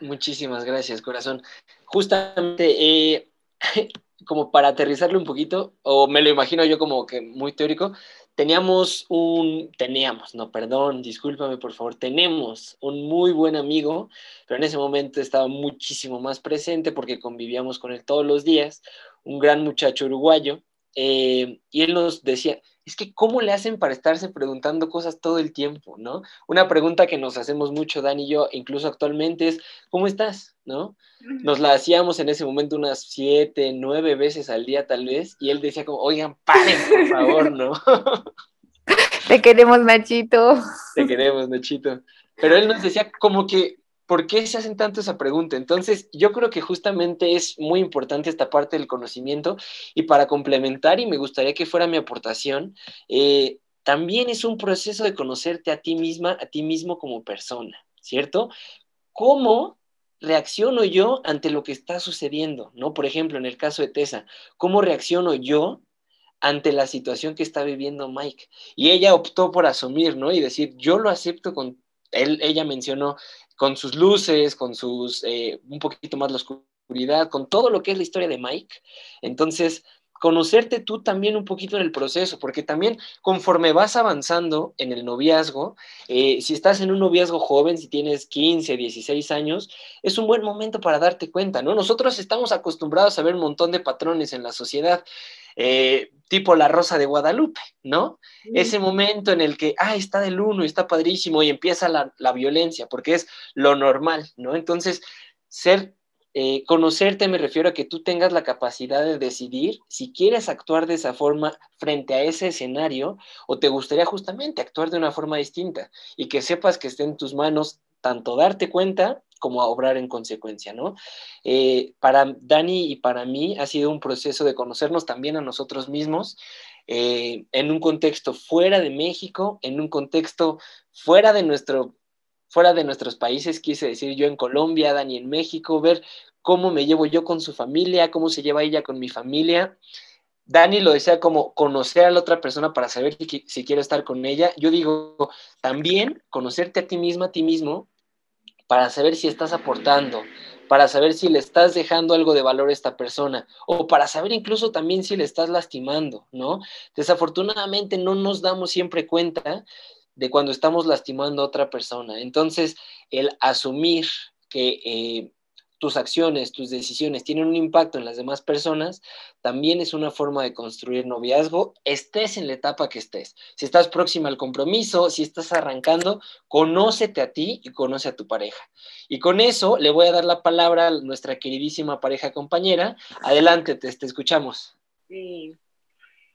Muchísimas gracias, corazón. Justamente, eh, como para aterrizarlo un poquito, o me lo imagino yo como que muy teórico, teníamos un, teníamos, no, perdón, discúlpame por favor, tenemos un muy buen amigo, pero en ese momento estaba muchísimo más presente porque convivíamos con él todos los días, un gran muchacho uruguayo, eh, y él nos decía, es que ¿cómo le hacen para estarse preguntando cosas todo el tiempo, ¿no? Una pregunta que nos hacemos mucho, Dan y yo, incluso actualmente, es, ¿cómo estás? ¿No? Nos la hacíamos en ese momento unas siete, nueve veces al día tal vez, y él decía como, oigan, paren, por favor, ¿no? Te queremos, Nachito. Te queremos, Nachito. Pero él nos decía como que ¿por qué se hacen tanto esa pregunta? Entonces, yo creo que justamente es muy importante esta parte del conocimiento y para complementar, y me gustaría que fuera mi aportación, eh, también es un proceso de conocerte a ti misma, a ti mismo como persona, ¿cierto? ¿Cómo reacciono yo ante lo que está sucediendo? ¿No? Por ejemplo, en el caso de Tessa, ¿cómo reacciono yo ante la situación que está viviendo Mike? Y ella optó por asumir, ¿no? Y decir, yo lo acepto con él, ella mencionó con sus luces, con sus, eh, un poquito más la oscuridad, con todo lo que es la historia de Mike. Entonces, conocerte tú también un poquito en el proceso, porque también conforme vas avanzando en el noviazgo, eh, si estás en un noviazgo joven, si tienes 15, 16 años, es un buen momento para darte cuenta, ¿no? Nosotros estamos acostumbrados a ver un montón de patrones en la sociedad. Eh, tipo la Rosa de Guadalupe, ¿no? Ese momento en el que, ah, está del uno y está padrísimo y empieza la, la violencia, porque es lo normal, ¿no? Entonces, ser eh, conocerte me refiero a que tú tengas la capacidad de decidir si quieres actuar de esa forma frente a ese escenario o te gustaría justamente actuar de una forma distinta y que sepas que esté en tus manos tanto darte cuenta como obrar en consecuencia, ¿no? Eh, para Dani y para mí ha sido un proceso de conocernos también a nosotros mismos eh, en un contexto fuera de México, en un contexto fuera de nuestro fuera de nuestros países, quise decir yo en Colombia, Dani en México, ver cómo me llevo yo con su familia, cómo se lleva ella con mi familia. Dani lo decía como conocer a la otra persona para saber si, si quiero estar con ella. Yo digo también conocerte a ti misma, a ti mismo, para saber si estás aportando, para saber si le estás dejando algo de valor a esta persona o para saber incluso también si le estás lastimando, ¿no? Desafortunadamente no nos damos siempre cuenta de cuando estamos lastimando a otra persona. Entonces, el asumir que eh, tus acciones, tus decisiones tienen un impacto en las demás personas, también es una forma de construir noviazgo, estés en la etapa que estés. Si estás próxima al compromiso, si estás arrancando, conócete a ti y conoce a tu pareja. Y con eso le voy a dar la palabra a nuestra queridísima pareja compañera. Adelante, te, te escuchamos. Sí,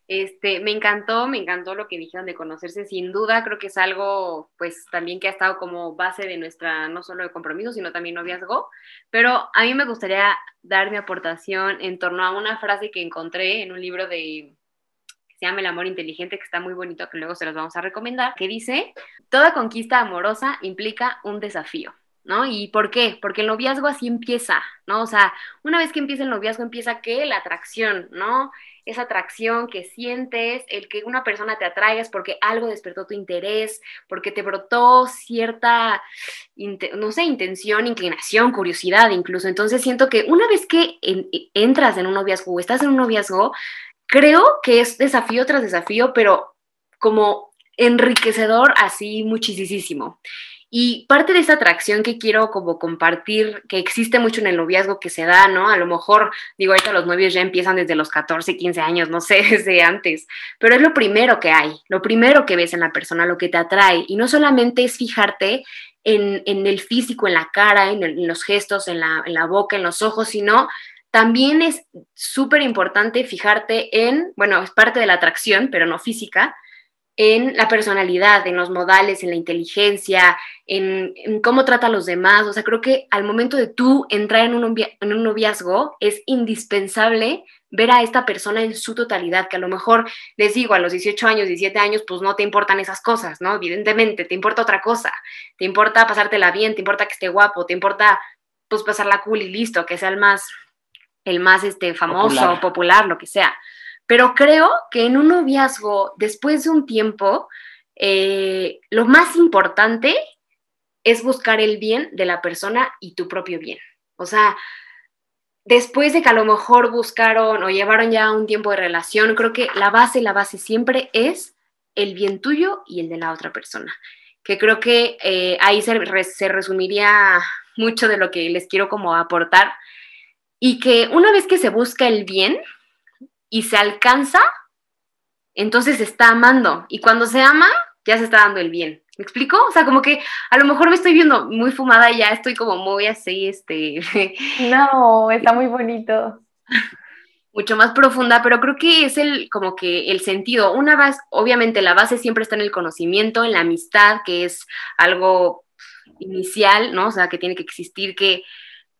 este, me encantó, me encantó lo que dijeron de conocerse, sin duda creo que es algo pues también que ha estado como base de nuestra, no solo de compromiso, sino también noviazgo, pero a mí me gustaría dar mi aportación en torno a una frase que encontré en un libro de, se llama El amor inteligente, que está muy bonito, que luego se los vamos a recomendar, que dice, toda conquista amorosa implica un desafío. ¿No? ¿Y por qué? Porque el noviazgo así empieza, ¿no? O sea, una vez que empieza el noviazgo empieza que la atracción, ¿no? Esa atracción que sientes, el que una persona te atraiga es porque algo despertó tu interés, porque te brotó cierta, no sé, intención, inclinación, curiosidad incluso. Entonces siento que una vez que entras en un noviazgo o estás en un noviazgo, creo que es desafío tras desafío, pero como enriquecedor así muchísimo. Y parte de esa atracción que quiero como compartir, que existe mucho en el noviazgo que se da, ¿no? A lo mejor, digo, ahorita los novios ya empiezan desde los 14, 15 años, no sé, desde antes, pero es lo primero que hay, lo primero que ves en la persona, lo que te atrae. Y no solamente es fijarte en, el físico, en la cara, en, los gestos, en la, en la boca, en los ojos, sino también es súper importante fijarte en, bueno, es parte de la atracción, pero no física, en la personalidad, en los modales, en la inteligencia, en, cómo trata a los demás. O sea, creo que al momento de tú entrar en un, en un noviazgo es indispensable ver a esta persona en su totalidad, que a lo mejor les digo, a los 18 años, 17 años, pues no te importan esas cosas, ¿no? Evidentemente, te importa otra cosa, te importa pasártela bien, te importa que esté guapo, te importa pues pasarla cool y listo, que sea el más, el más este, famoso, popular. popular, lo que sea. Pero creo que en un noviazgo, después de un tiempo, eh, lo más importante es buscar el bien de la persona y tu propio bien. O sea, después de que a lo mejor buscaron o llevaron ya un tiempo de relación, creo que la base, la base siempre es el bien tuyo y el de la otra persona. Que creo que eh, ahí se, se resumiría mucho de lo que les quiero como aportar. Y que una vez que se busca el bien, y se alcanza, entonces se está amando. Y cuando se ama, ya se está dando el bien. ¿Me explico? O sea, como que a lo mejor me estoy viendo muy fumada y ya estoy como muy así, este... No, está muy bonito. Mucho más profunda, pero creo que es el, como que el sentido. Una vez, obviamente la base siempre está en el conocimiento, en la amistad, que es algo inicial, ¿no? O sea, que tiene que existir, que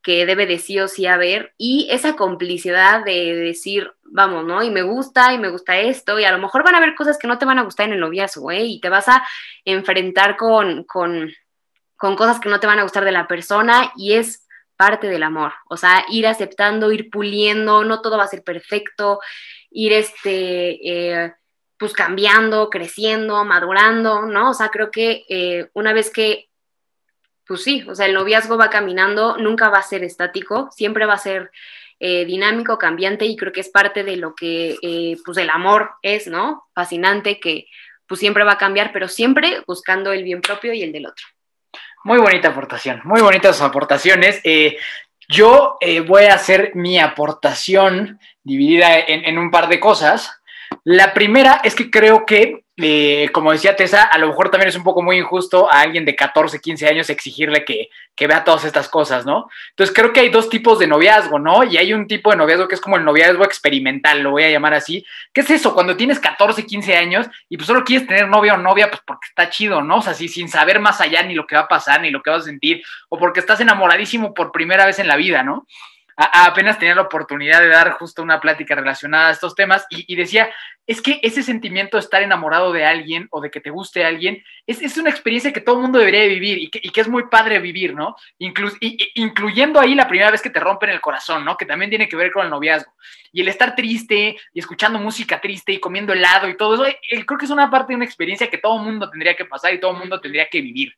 que debe de sí o sí haber y esa complicidad de decir, vamos, ¿no? Y me gusta y me gusta esto y a lo mejor van a haber cosas que no te van a gustar en el noviazgo, ¿eh? Y te vas a enfrentar con, con, con cosas que no te van a gustar de la persona y es parte del amor, o sea, ir aceptando, ir puliendo, no todo va a ser perfecto, ir este... Eh, pues cambiando, creciendo, madurando, ¿no? O sea, creo que eh, una vez que pues sí, o sea, el noviazgo va caminando, nunca va a ser estático, siempre va a ser eh, dinámico, cambiante y creo que es parte de lo que eh, pues el amor es, ¿no? Fascinante, que pues siempre va a cambiar, pero siempre buscando el bien propio y el del otro. Muy bonita aportación, muy bonitas aportaciones. Eh, yo voy a hacer mi aportación dividida en, en un par de cosas. La primera es que creo que eh, como decía Tessa, a lo mejor también es un poco muy injusto a alguien de 14, 15 años exigirle que, que, vea todas estas cosas, ¿no? Entonces creo que hay dos tipos de noviazgo, ¿no? Y hay un tipo de noviazgo que es como el noviazgo experimental, lo voy a llamar así. ¿Qué es eso? Cuando tienes 14, 15 años y pues solo quieres tener novia o novia, pues porque está chido, ¿no? O sea, sin saber más allá ni lo que va a pasar, ni lo que vas a sentir, o porque estás enamoradísimo por primera vez en la vida, ¿no? Apenas tenía la oportunidad de dar justo una plática relacionada a estos temas y, decía, es que ese sentimiento de estar enamorado de alguien o de que te guste alguien es, es una experiencia que todo el mundo debería vivir y que, es muy padre vivir, ¿no? incluyendo ahí la primera vez que te rompen el corazón, ¿no? Que también tiene que ver con el noviazgo. Y el estar triste y escuchando música triste y comiendo helado y todo eso, eh, creo que es una parte de una experiencia que todo el mundo tendría que pasar y todo el mundo tendría que vivir.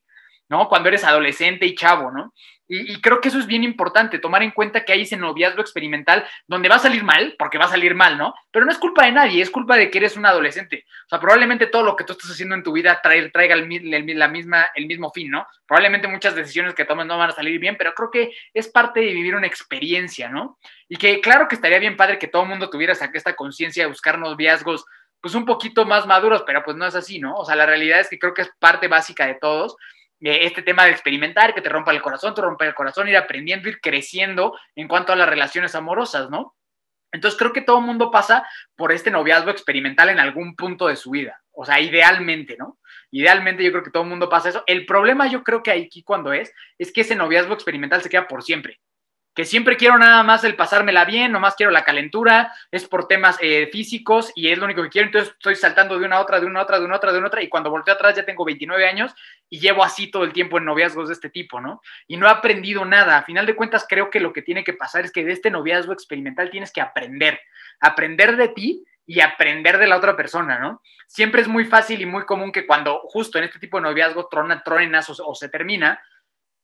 ¿no? Cuando eres adolescente y chavo, ¿no? Y, creo que eso es bien importante, tomar en cuenta que hay ese noviazgo experimental donde va a salir mal, porque va a salir mal, ¿no? Pero no es culpa de nadie, es culpa de que eres un adolescente. O sea, probablemente todo lo que tú estás haciendo en tu vida traiga el, la misma, el mismo fin, ¿no? Probablemente muchas decisiones que tomes no van a salir bien, pero creo que es parte de vivir una experiencia, ¿no? Y que claro que estaría bien padre que todo el mundo tuviera esta conciencia de buscar noviazgos pues un poquito más maduros, pero pues no es así, ¿no? O sea, la realidad es que creo que es parte básica de todos este tema de experimentar, que te rompa el corazón, te rompa el corazón, ir aprendiendo, ir creciendo en cuanto a las relaciones amorosas, ¿no? Entonces creo que todo el mundo pasa por este noviazgo experimental en algún punto de su vida, o sea, idealmente, ¿no? Idealmente yo creo que todo el mundo pasa eso. El problema yo creo que aquí cuando es, es que ese noviazgo experimental se queda por siempre. Que siempre quiero nada más el pasármela bien, nomás quiero la calentura, es por temas eh, físicos y es lo único que quiero, entonces estoy saltando de una a otra, de una a otra, de una a otra, de una a otra, y cuando volteo atrás ya tengo 29 años y llevo así todo el tiempo en noviazgos de este tipo, ¿no? Y no he aprendido nada, a final de cuentas creo que lo que tiene que pasar es que de este noviazgo experimental tienes que aprender, aprender de ti y aprender de la otra persona, ¿no? Siempre es muy fácil y muy común que cuando justo en este tipo de noviazgo trona, tronenas o, o se termina,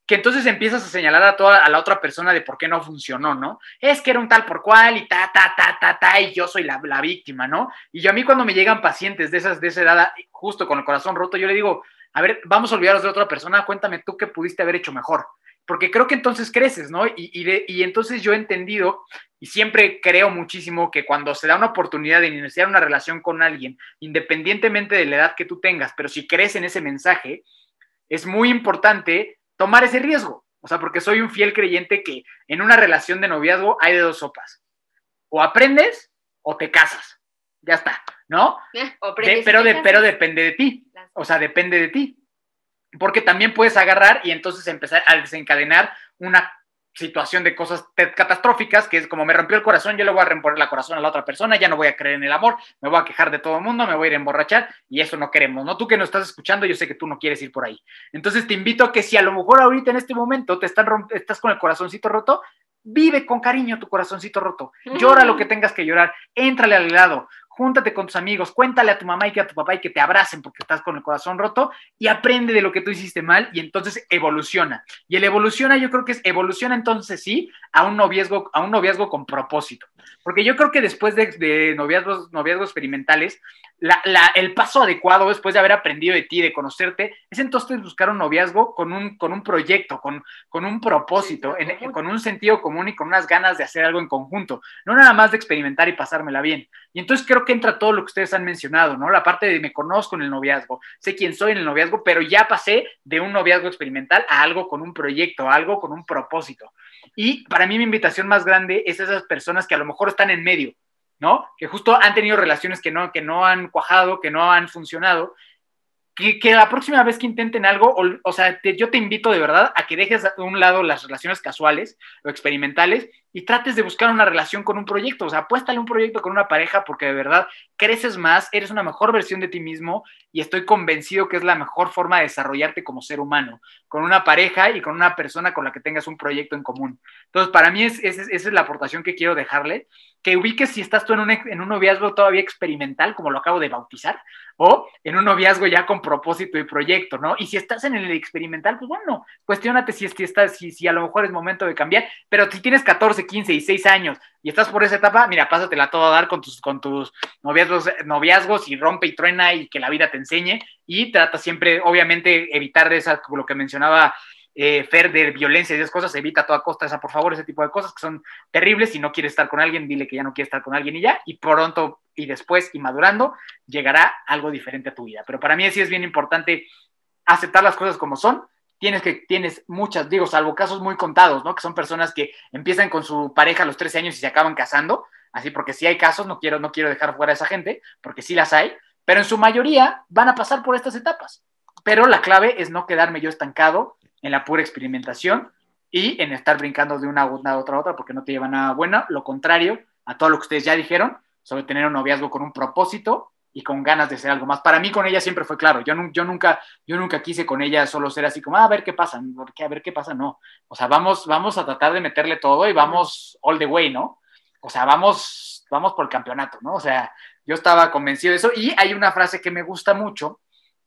que entonces empiezas a señalar a toda a la otra persona de por qué no funcionó, ¿no? Es que era un tal por cual y ta, ta, ta, ta, ta, y yo soy la, la víctima, ¿no? Y yo a mí cuando me llegan pacientes de esas de esa edad, justo con el corazón roto, yo le digo, a ver, vamos a olvidarnos de otra persona, cuéntame tú qué pudiste haber hecho mejor. Porque creo que entonces creces, ¿no? Y, y, y entonces yo he entendido y siempre creo muchísimo que cuando se da una oportunidad de iniciar una relación con alguien, independientemente de la edad que tú tengas, pero si crees en ese mensaje, es muy importante tomar ese riesgo. O sea, porque soy un fiel creyente que en una relación de noviazgo hay de dos sopas. O aprendes o te casas. Ya está, ¿no? De, pero, de, pero depende de ti. O sea, depende de ti. Porque también puedes agarrar y entonces empezar a desencadenar una situación de cosas catastróficas, que es como me rompió el corazón, yo le voy a romper la corazón a la otra persona, ya no voy a creer en el amor, me voy a quejar de todo el mundo, me voy a ir a emborrachar y eso no queremos, ¿no? Tú que nos estás escuchando, yo sé que tú no quieres ir por ahí. Entonces te invito a que si a lo mejor ahorita en este momento te están estás con el corazoncito roto, vive con cariño tu corazoncito roto, llora lo que tengas que llorar, éntrale al lado, júntate con tus amigos, cuéntale a tu mamá y que a tu papá y que te abracen porque estás con el corazón roto y aprende de lo que tú hiciste mal y entonces evoluciona. Y el evoluciona yo creo que es evoluciona entonces sí a un noviazgo, a un noviazgo con propósito. Porque yo creo que después de, de noviazgos, noviazgos experimentales, la, la, el paso adecuado después de haber aprendido de ti, de conocerte, es entonces buscar un noviazgo con un, con un proyecto, con, con un propósito, en, con un sentido común y con unas ganas de hacer algo en conjunto, no nada más de experimentar y pasármela bien. Y entonces creo que entra todo lo que ustedes han mencionado, ¿no? La parte de me conozco en el noviazgo, sé quién soy en el noviazgo, pero ya pasé de un noviazgo experimental a algo con un proyecto, a algo con un propósito. Y para mí mi invitación más grande es a esas personas que a lo mejor están en medio, ¿no? Que justo han tenido relaciones que no, que no han cuajado, que no han funcionado. Que, que la próxima vez que intenten algo, o, sea, yo te invito de verdad a que dejes a un lado las relaciones casuales o experimentales y trates de buscar una relación con un proyecto. O sea, apuéstale un proyecto con una pareja porque de verdad creces más, eres una mejor versión de ti mismo y estoy convencido que es la mejor forma de desarrollarte como ser humano, con una pareja y con una persona con la que tengas un proyecto en común. Entonces, para mí es, es, esa es la aportación que quiero dejarle, que ubiques si estás tú en un, en un noviazgo todavía experimental, como lo acabo de bautizar, o en un noviazgo ya con propósito y proyecto, ¿no? Y si estás en el experimental, pues bueno, cuestionate si, si, estás, si, si a lo mejor es momento de cambiar, pero si tienes 14, 15 y 6 años y estás por esa etapa, mira, pásatela todo a dar con tus, con tus noviazgos, noviazgos y rompe y truena y que la vida te enseñe y trata siempre, obviamente, evitar de esa, lo que mencionaba eh, Fer, de violencia y esas cosas, evita a toda costa esa, por favor, ese tipo de cosas que son terribles. Si no quieres estar con alguien, dile que ya no quieres estar con alguien y ya, y pronto y después y madurando, llegará algo diferente a tu vida. Pero para mí sí es bien importante aceptar las cosas como son, tienes que, tienes muchas, digo, salvo casos muy contados, ¿no? Que son personas que empiezan con su pareja a los 13 años y se acaban casando, así porque sí hay casos, no quiero, no quiero dejar fuera a esa gente, porque sí las hay, pero en su mayoría van a pasar por estas etapas. Pero la clave es no quedarme yo estancado en la pura experimentación y en estar brincando de una a otra a otra porque no te lleva nada bueno, lo contrario a todo lo que ustedes ya dijeron sobre tener un noviazgo con un propósito y con ganas de ser algo más. Para mí con ella siempre fue claro, yo, yo, nunca, yo nunca quise con ella solo ser así como, ah, a ver qué pasa, a ver qué pasa, no. O sea, vamos, vamos a tratar de meterle todo y vamos all the way, ¿no? O sea, vamos, vamos por el campeonato, ¿no? O sea, yo estaba convencido de eso y hay una frase que me gusta mucho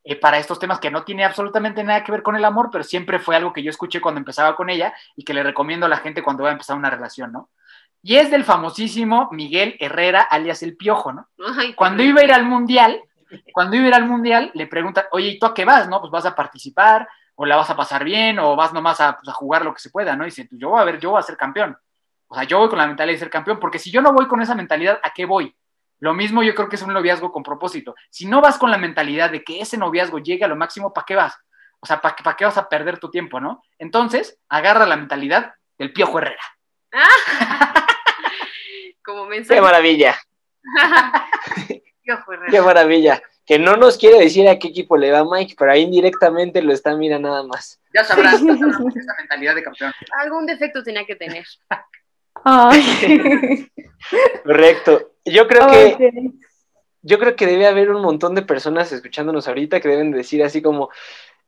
eh, para estos temas que no tiene absolutamente nada que ver con el amor, pero siempre fue algo que yo escuché cuando empezaba con ella y que le recomiendo a la gente cuando va a empezar una relación, ¿no? Y es del famosísimo Miguel Herrera, alias El Piojo, ¿no? Ay, Cuando iba a ir al Mundial, cuando iba a ir al Mundial, le preguntan, oye, ¿y tú a qué vas, no? Pues vas a participar, o la vas a pasar bien, o vas nomás a, pues, a jugar lo que se pueda, ¿no? Y dice, pues yo voy a ver, yo voy a ser campeón. O sea, yo voy con la mentalidad de ser campeón, porque si yo no voy con esa mentalidad, ¿a qué voy? Lo mismo yo creo que es un noviazgo con propósito. Si no vas con la mentalidad de que ese noviazgo llegue a lo máximo, ¿para qué vas? O sea, ¿para qué vas a perder tu tiempo, no? Entonces, agarra la mentalidad del Piojo Herrera. Como mensaje. Qué maravilla. Qué maravilla. que no nos quiere decir a qué equipo le va Mike, pero ahí indirectamente lo está mira nada más. Ya sabrás, sabrás esta mentalidad de campeón. Algún defecto tenía que tener. Ay. Correcto. Yo creo que yo creo que debe haber un montón de personas escuchándonos ahorita que deben decir así como,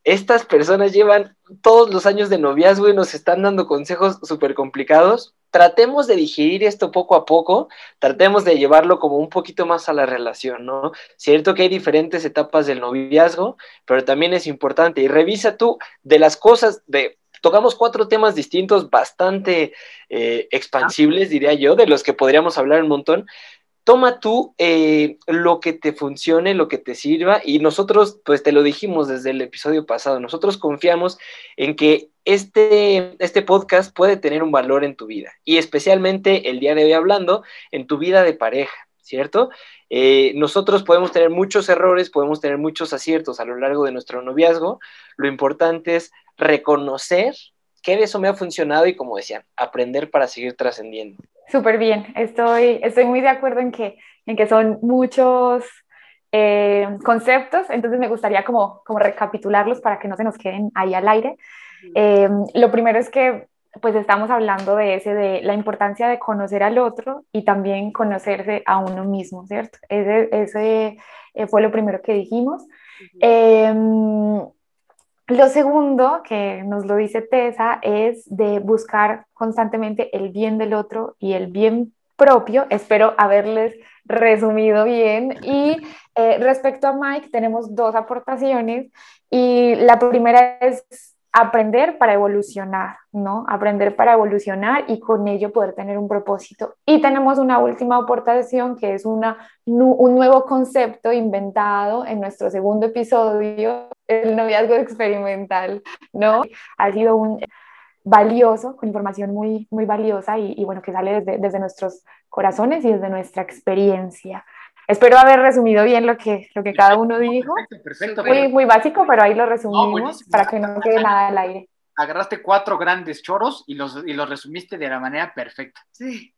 estas personas llevan todos los años de noviazgo y nos están dando consejos súper complicados. Tratemos de digerir esto poco a poco, tratemos de llevarlo como un poquito más a la relación, ¿no? Cierto que hay diferentes etapas del noviazgo, pero también es importante. Y revisa tú de las cosas, de tocamos cuatro temas distintos, bastante eh, expansibles, diría yo, de los que podríamos hablar un montón toma tú eh, lo que te funcione, lo que te sirva, y nosotros, pues te lo dijimos desde el episodio pasado, nosotros confiamos en que este, este podcast puede tener un valor en tu vida, y especialmente el día de hoy hablando en tu vida de pareja, ¿cierto? Eh, nosotros podemos tener muchos errores, podemos tener muchos aciertos a lo largo de nuestro noviazgo, lo importante es reconocer que de eso me ha funcionado y como decían, aprender para seguir trascendiendo. Súper bien, estoy, estoy muy de acuerdo en que, en que son muchos eh, conceptos, entonces me gustaría como, como recapitularlos para que no se nos queden ahí al aire. Eh, lo primero es que pues estamos hablando de ese, de la importancia de conocer al otro y también conocerse a uno mismo, ¿cierto? Ese, ese eh, fue lo primero que dijimos. Eh, lo segundo, que nos lo dice Tessa, es de buscar constantemente el bien del otro y el bien propio. Espero haberles resumido bien. Y eh, respecto a Mike, tenemos dos aportaciones y la primera es aprender para evolucionar, ¿no? Aprender para evolucionar y con ello poder tener un propósito. Y tenemos una última aportación que es una, un nuevo concepto inventado en nuestro segundo episodio, el noviazgo experimental, ¿no? Ha sido un valioso, con información muy, muy valiosa y, y bueno, que sale desde, desde nuestros corazones y desde nuestra experiencia. Espero haber resumido bien lo que, lo que cada uno dijo. Perfecto, perfecto. Muy, muy básico, pero ahí lo resumimos para que no quede nada al aire. Agarraste cuatro grandes choros y los, y los resumiste de la manera perfecta. Sí,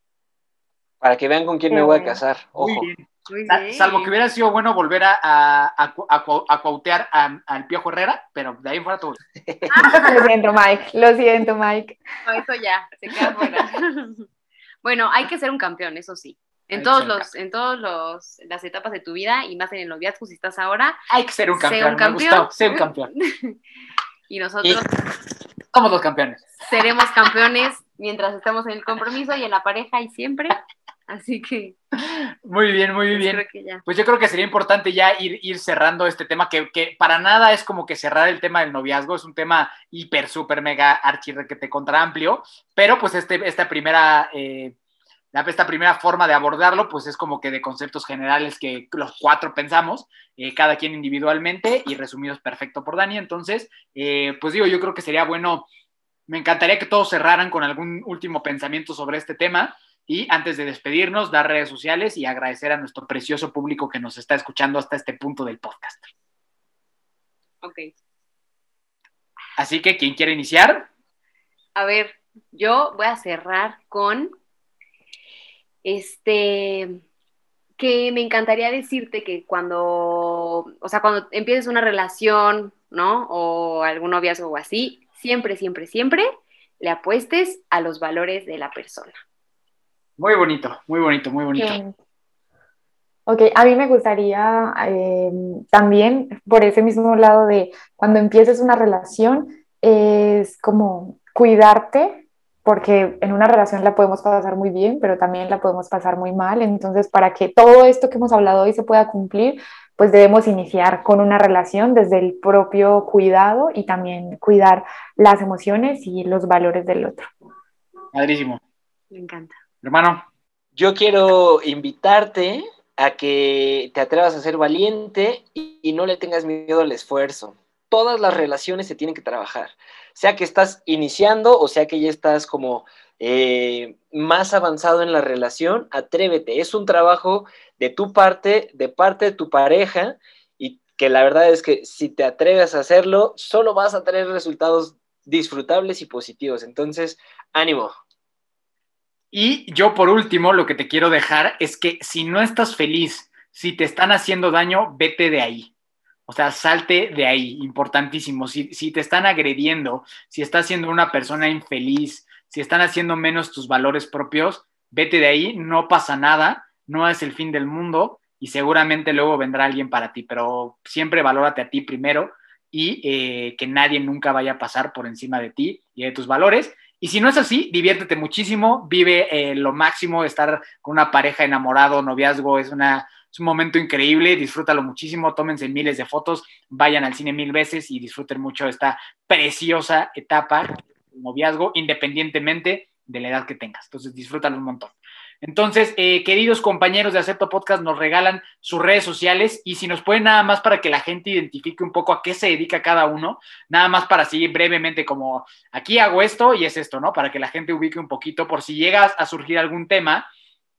Para que vean con quién me voy a casar. Ojo. Muy bien. muy Sa- bien. Salvo que hubiera sido bueno volver a, a, a, a cu- a cuautear a- al Piojo Herrera, pero de ahí en fuera todo. Lo siento, Mike. Lo siento, Mike. No, eso ya, se queda fuera. bueno, hay que ser un campeón, eso sí. En que un los, en todos los, las etapas de tu vida y más en el noviazgo, si estás ahora, Hay que ser un sé campeón. un Me campeón. gustó, sé un campeón. y nosotros Somos los campeones. seremos campeones mientras estemos en el compromiso y en la pareja y siempre. Así que Muy bien, muy pues, bien. que. Pues yo creo que sería importante ya ir, ir cerrando este tema, que, que para nada es como que cerrar el tema del noviazgo, es un tema hiper, súper, mega, archi, requete, contra amplio, pero pues este, esta primera... eh, esta primera forma de abordarlo, pues es como que de conceptos generales que los cuatro pensamos, eh, cada quien individualmente y resumidos perfecto por Dani. Entonces, eh, pues digo, yo creo que sería bueno, me encantaría que todos cerraran con algún último pensamiento sobre este tema. Y antes de despedirnos, dar redes sociales y agradecer a nuestro precioso público que nos está escuchando hasta este punto del podcast. Ok. Así que, quien quiere iniciar? A ver, yo voy a cerrar con este que me encantaría decirte que cuando, o sea, cuando empieces una relación, ¿no? O algún noviazgo o así, siempre, siempre, siempre le apuestes a los valores de la persona. Muy bonito, muy bonito, muy bonito. Bien. Ok, a mí me gustaría eh, también, por ese mismo lado de cuando empieces una relación, es como cuidarte, porque en una relación la podemos pasar muy bien, pero también la podemos pasar muy mal. Entonces, para que todo esto que hemos hablado hoy se pueda cumplir, pues debemos iniciar con una relación desde el propio cuidado y también cuidar las emociones y los valores del otro. Padrísimo. Me encanta. Hermano, Yo quiero invitarte a que te atrevas a ser valiente y, y no le tengas miedo al esfuerzo. Todas las relaciones se tienen que trabajar, sea que estás iniciando o sea que ya estás como eh, más avanzado en la relación, atrévete. Es un trabajo de tu parte, de parte de tu pareja y que la verdad es que si te atreves a hacerlo, solo vas a tener resultados disfrutables y positivos. Entonces, ánimo. Y yo por último, lo que te quiero dejar es que si no estás feliz si te están haciendo daño, vete de ahí. O sea, salte de ahí, importantísimo. Si, si te están agrediendo, si estás siendo una persona infeliz, si están haciendo menos tus valores propios, vete de ahí, no pasa nada, no es el fin del mundo y seguramente luego vendrá alguien para ti, pero siempre valórate a ti primero y eh, que nadie nunca vaya a pasar por encima de ti y de tus valores. Y si no es así, diviértete muchísimo, vive eh, lo máximo, estar con una pareja enamorado, noviazgo, es, una, es un momento increíble, disfrútalo muchísimo, tómense miles de fotos, vayan al cine mil veces y disfruten mucho esta preciosa etapa, noviazgo, independientemente de la edad que tengas. Entonces, disfrútalo un montón. Entonces, eh, queridos compañeros de Acepto Podcast, nos regalan sus redes sociales y si nos pueden nada más para que la gente identifique un poco a qué se dedica cada uno, nada más para seguir brevemente como aquí hago esto y es esto, ¿no? Para que la gente ubique un poquito por si llega a surgir algún tema,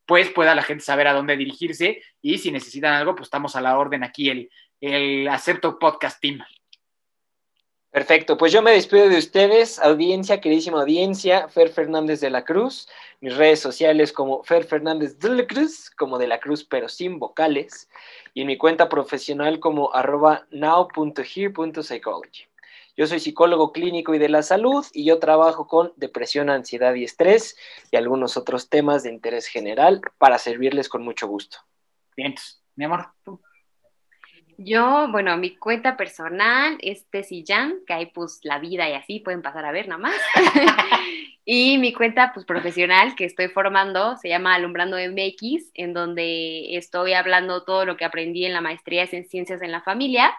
pues pueda la gente saber a dónde dirigirse y si necesitan algo, pues estamos a la orden aquí el, el Acepto Podcast Team. Perfecto, pues yo me despido de ustedes, audiencia, queridísima audiencia, Fer Fernández de la Cruz, mis redes sociales como Fer Fernández de la Cruz, como de la Cruz pero sin vocales, y en mi cuenta profesional como arroba now.here.psychology. Yo soy psicólogo clínico y de la salud y yo trabajo con depresión, ansiedad y estrés y algunos otros temas de interés general para servirles con mucho gusto. Bien, mi amor, tú. Yo, bueno, mi cuenta personal es Jan, que hay pues la vida y así pueden pasar a ver nada más. y mi cuenta pues profesional que estoy formando se llama Alumbrando MX, en donde estoy hablando todo lo que aprendí en la maestría en ciencias en la familia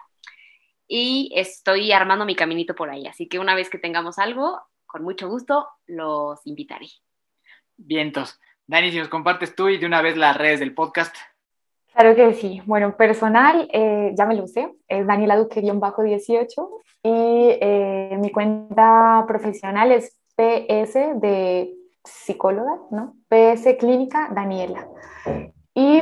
y estoy armando mi caminito por ahí. Así que una vez que tengamos algo, con mucho gusto los invitaré. Vientos. Dani, si nos compartes tú y de una vez las redes del podcast. Claro que sí. Bueno, personal, eh, ya me lo sé, es Daniela Duque-18 y eh, mi cuenta profesional es PS de psicóloga, ¿no? PS Clínica Daniela. Y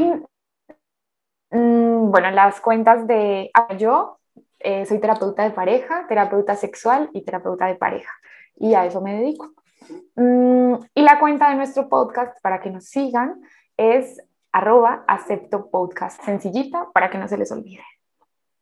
mm, bueno, las cuentas de ah, yo eh, soy terapeuta de pareja, terapeuta sexual y terapeuta de pareja. Y a eso me dedico. Mm, y la cuenta de nuestro podcast, para que nos sigan, es arroba acepto podcast, sencillita para que no se les olvide.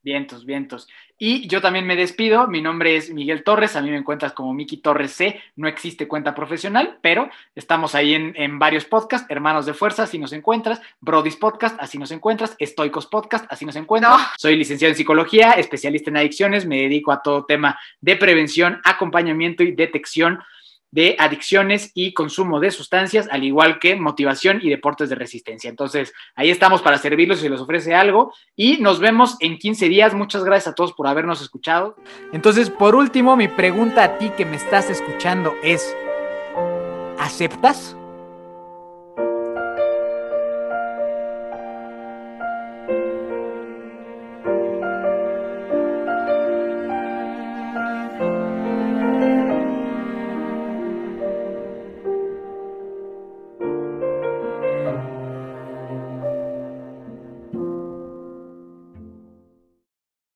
Vientos, vientos. Y yo también me despido. Mi nombre es Miguel Torres. A mí me encuentras como Miki Torres C. No existe cuenta profesional, pero estamos ahí en, varios podcasts. Hermanos de Fuerza, así nos encuentras. Brody's Podcast, así nos encuentras. Estoicos Podcast, así nos encuentras. Soy licenciado en psicología, especialista en adicciones. Me dedico a todo tema de prevención, acompañamiento y detección de adicciones y consumo de sustancias, al igual que motivación y deportes de resistencia. Entonces, ahí estamos para servirlos si les ofrece algo y nos vemos en 15 días. Muchas gracias a todos por habernos escuchado. Entonces, por último, mi pregunta a ti que me estás escuchando es, ¿aceptas?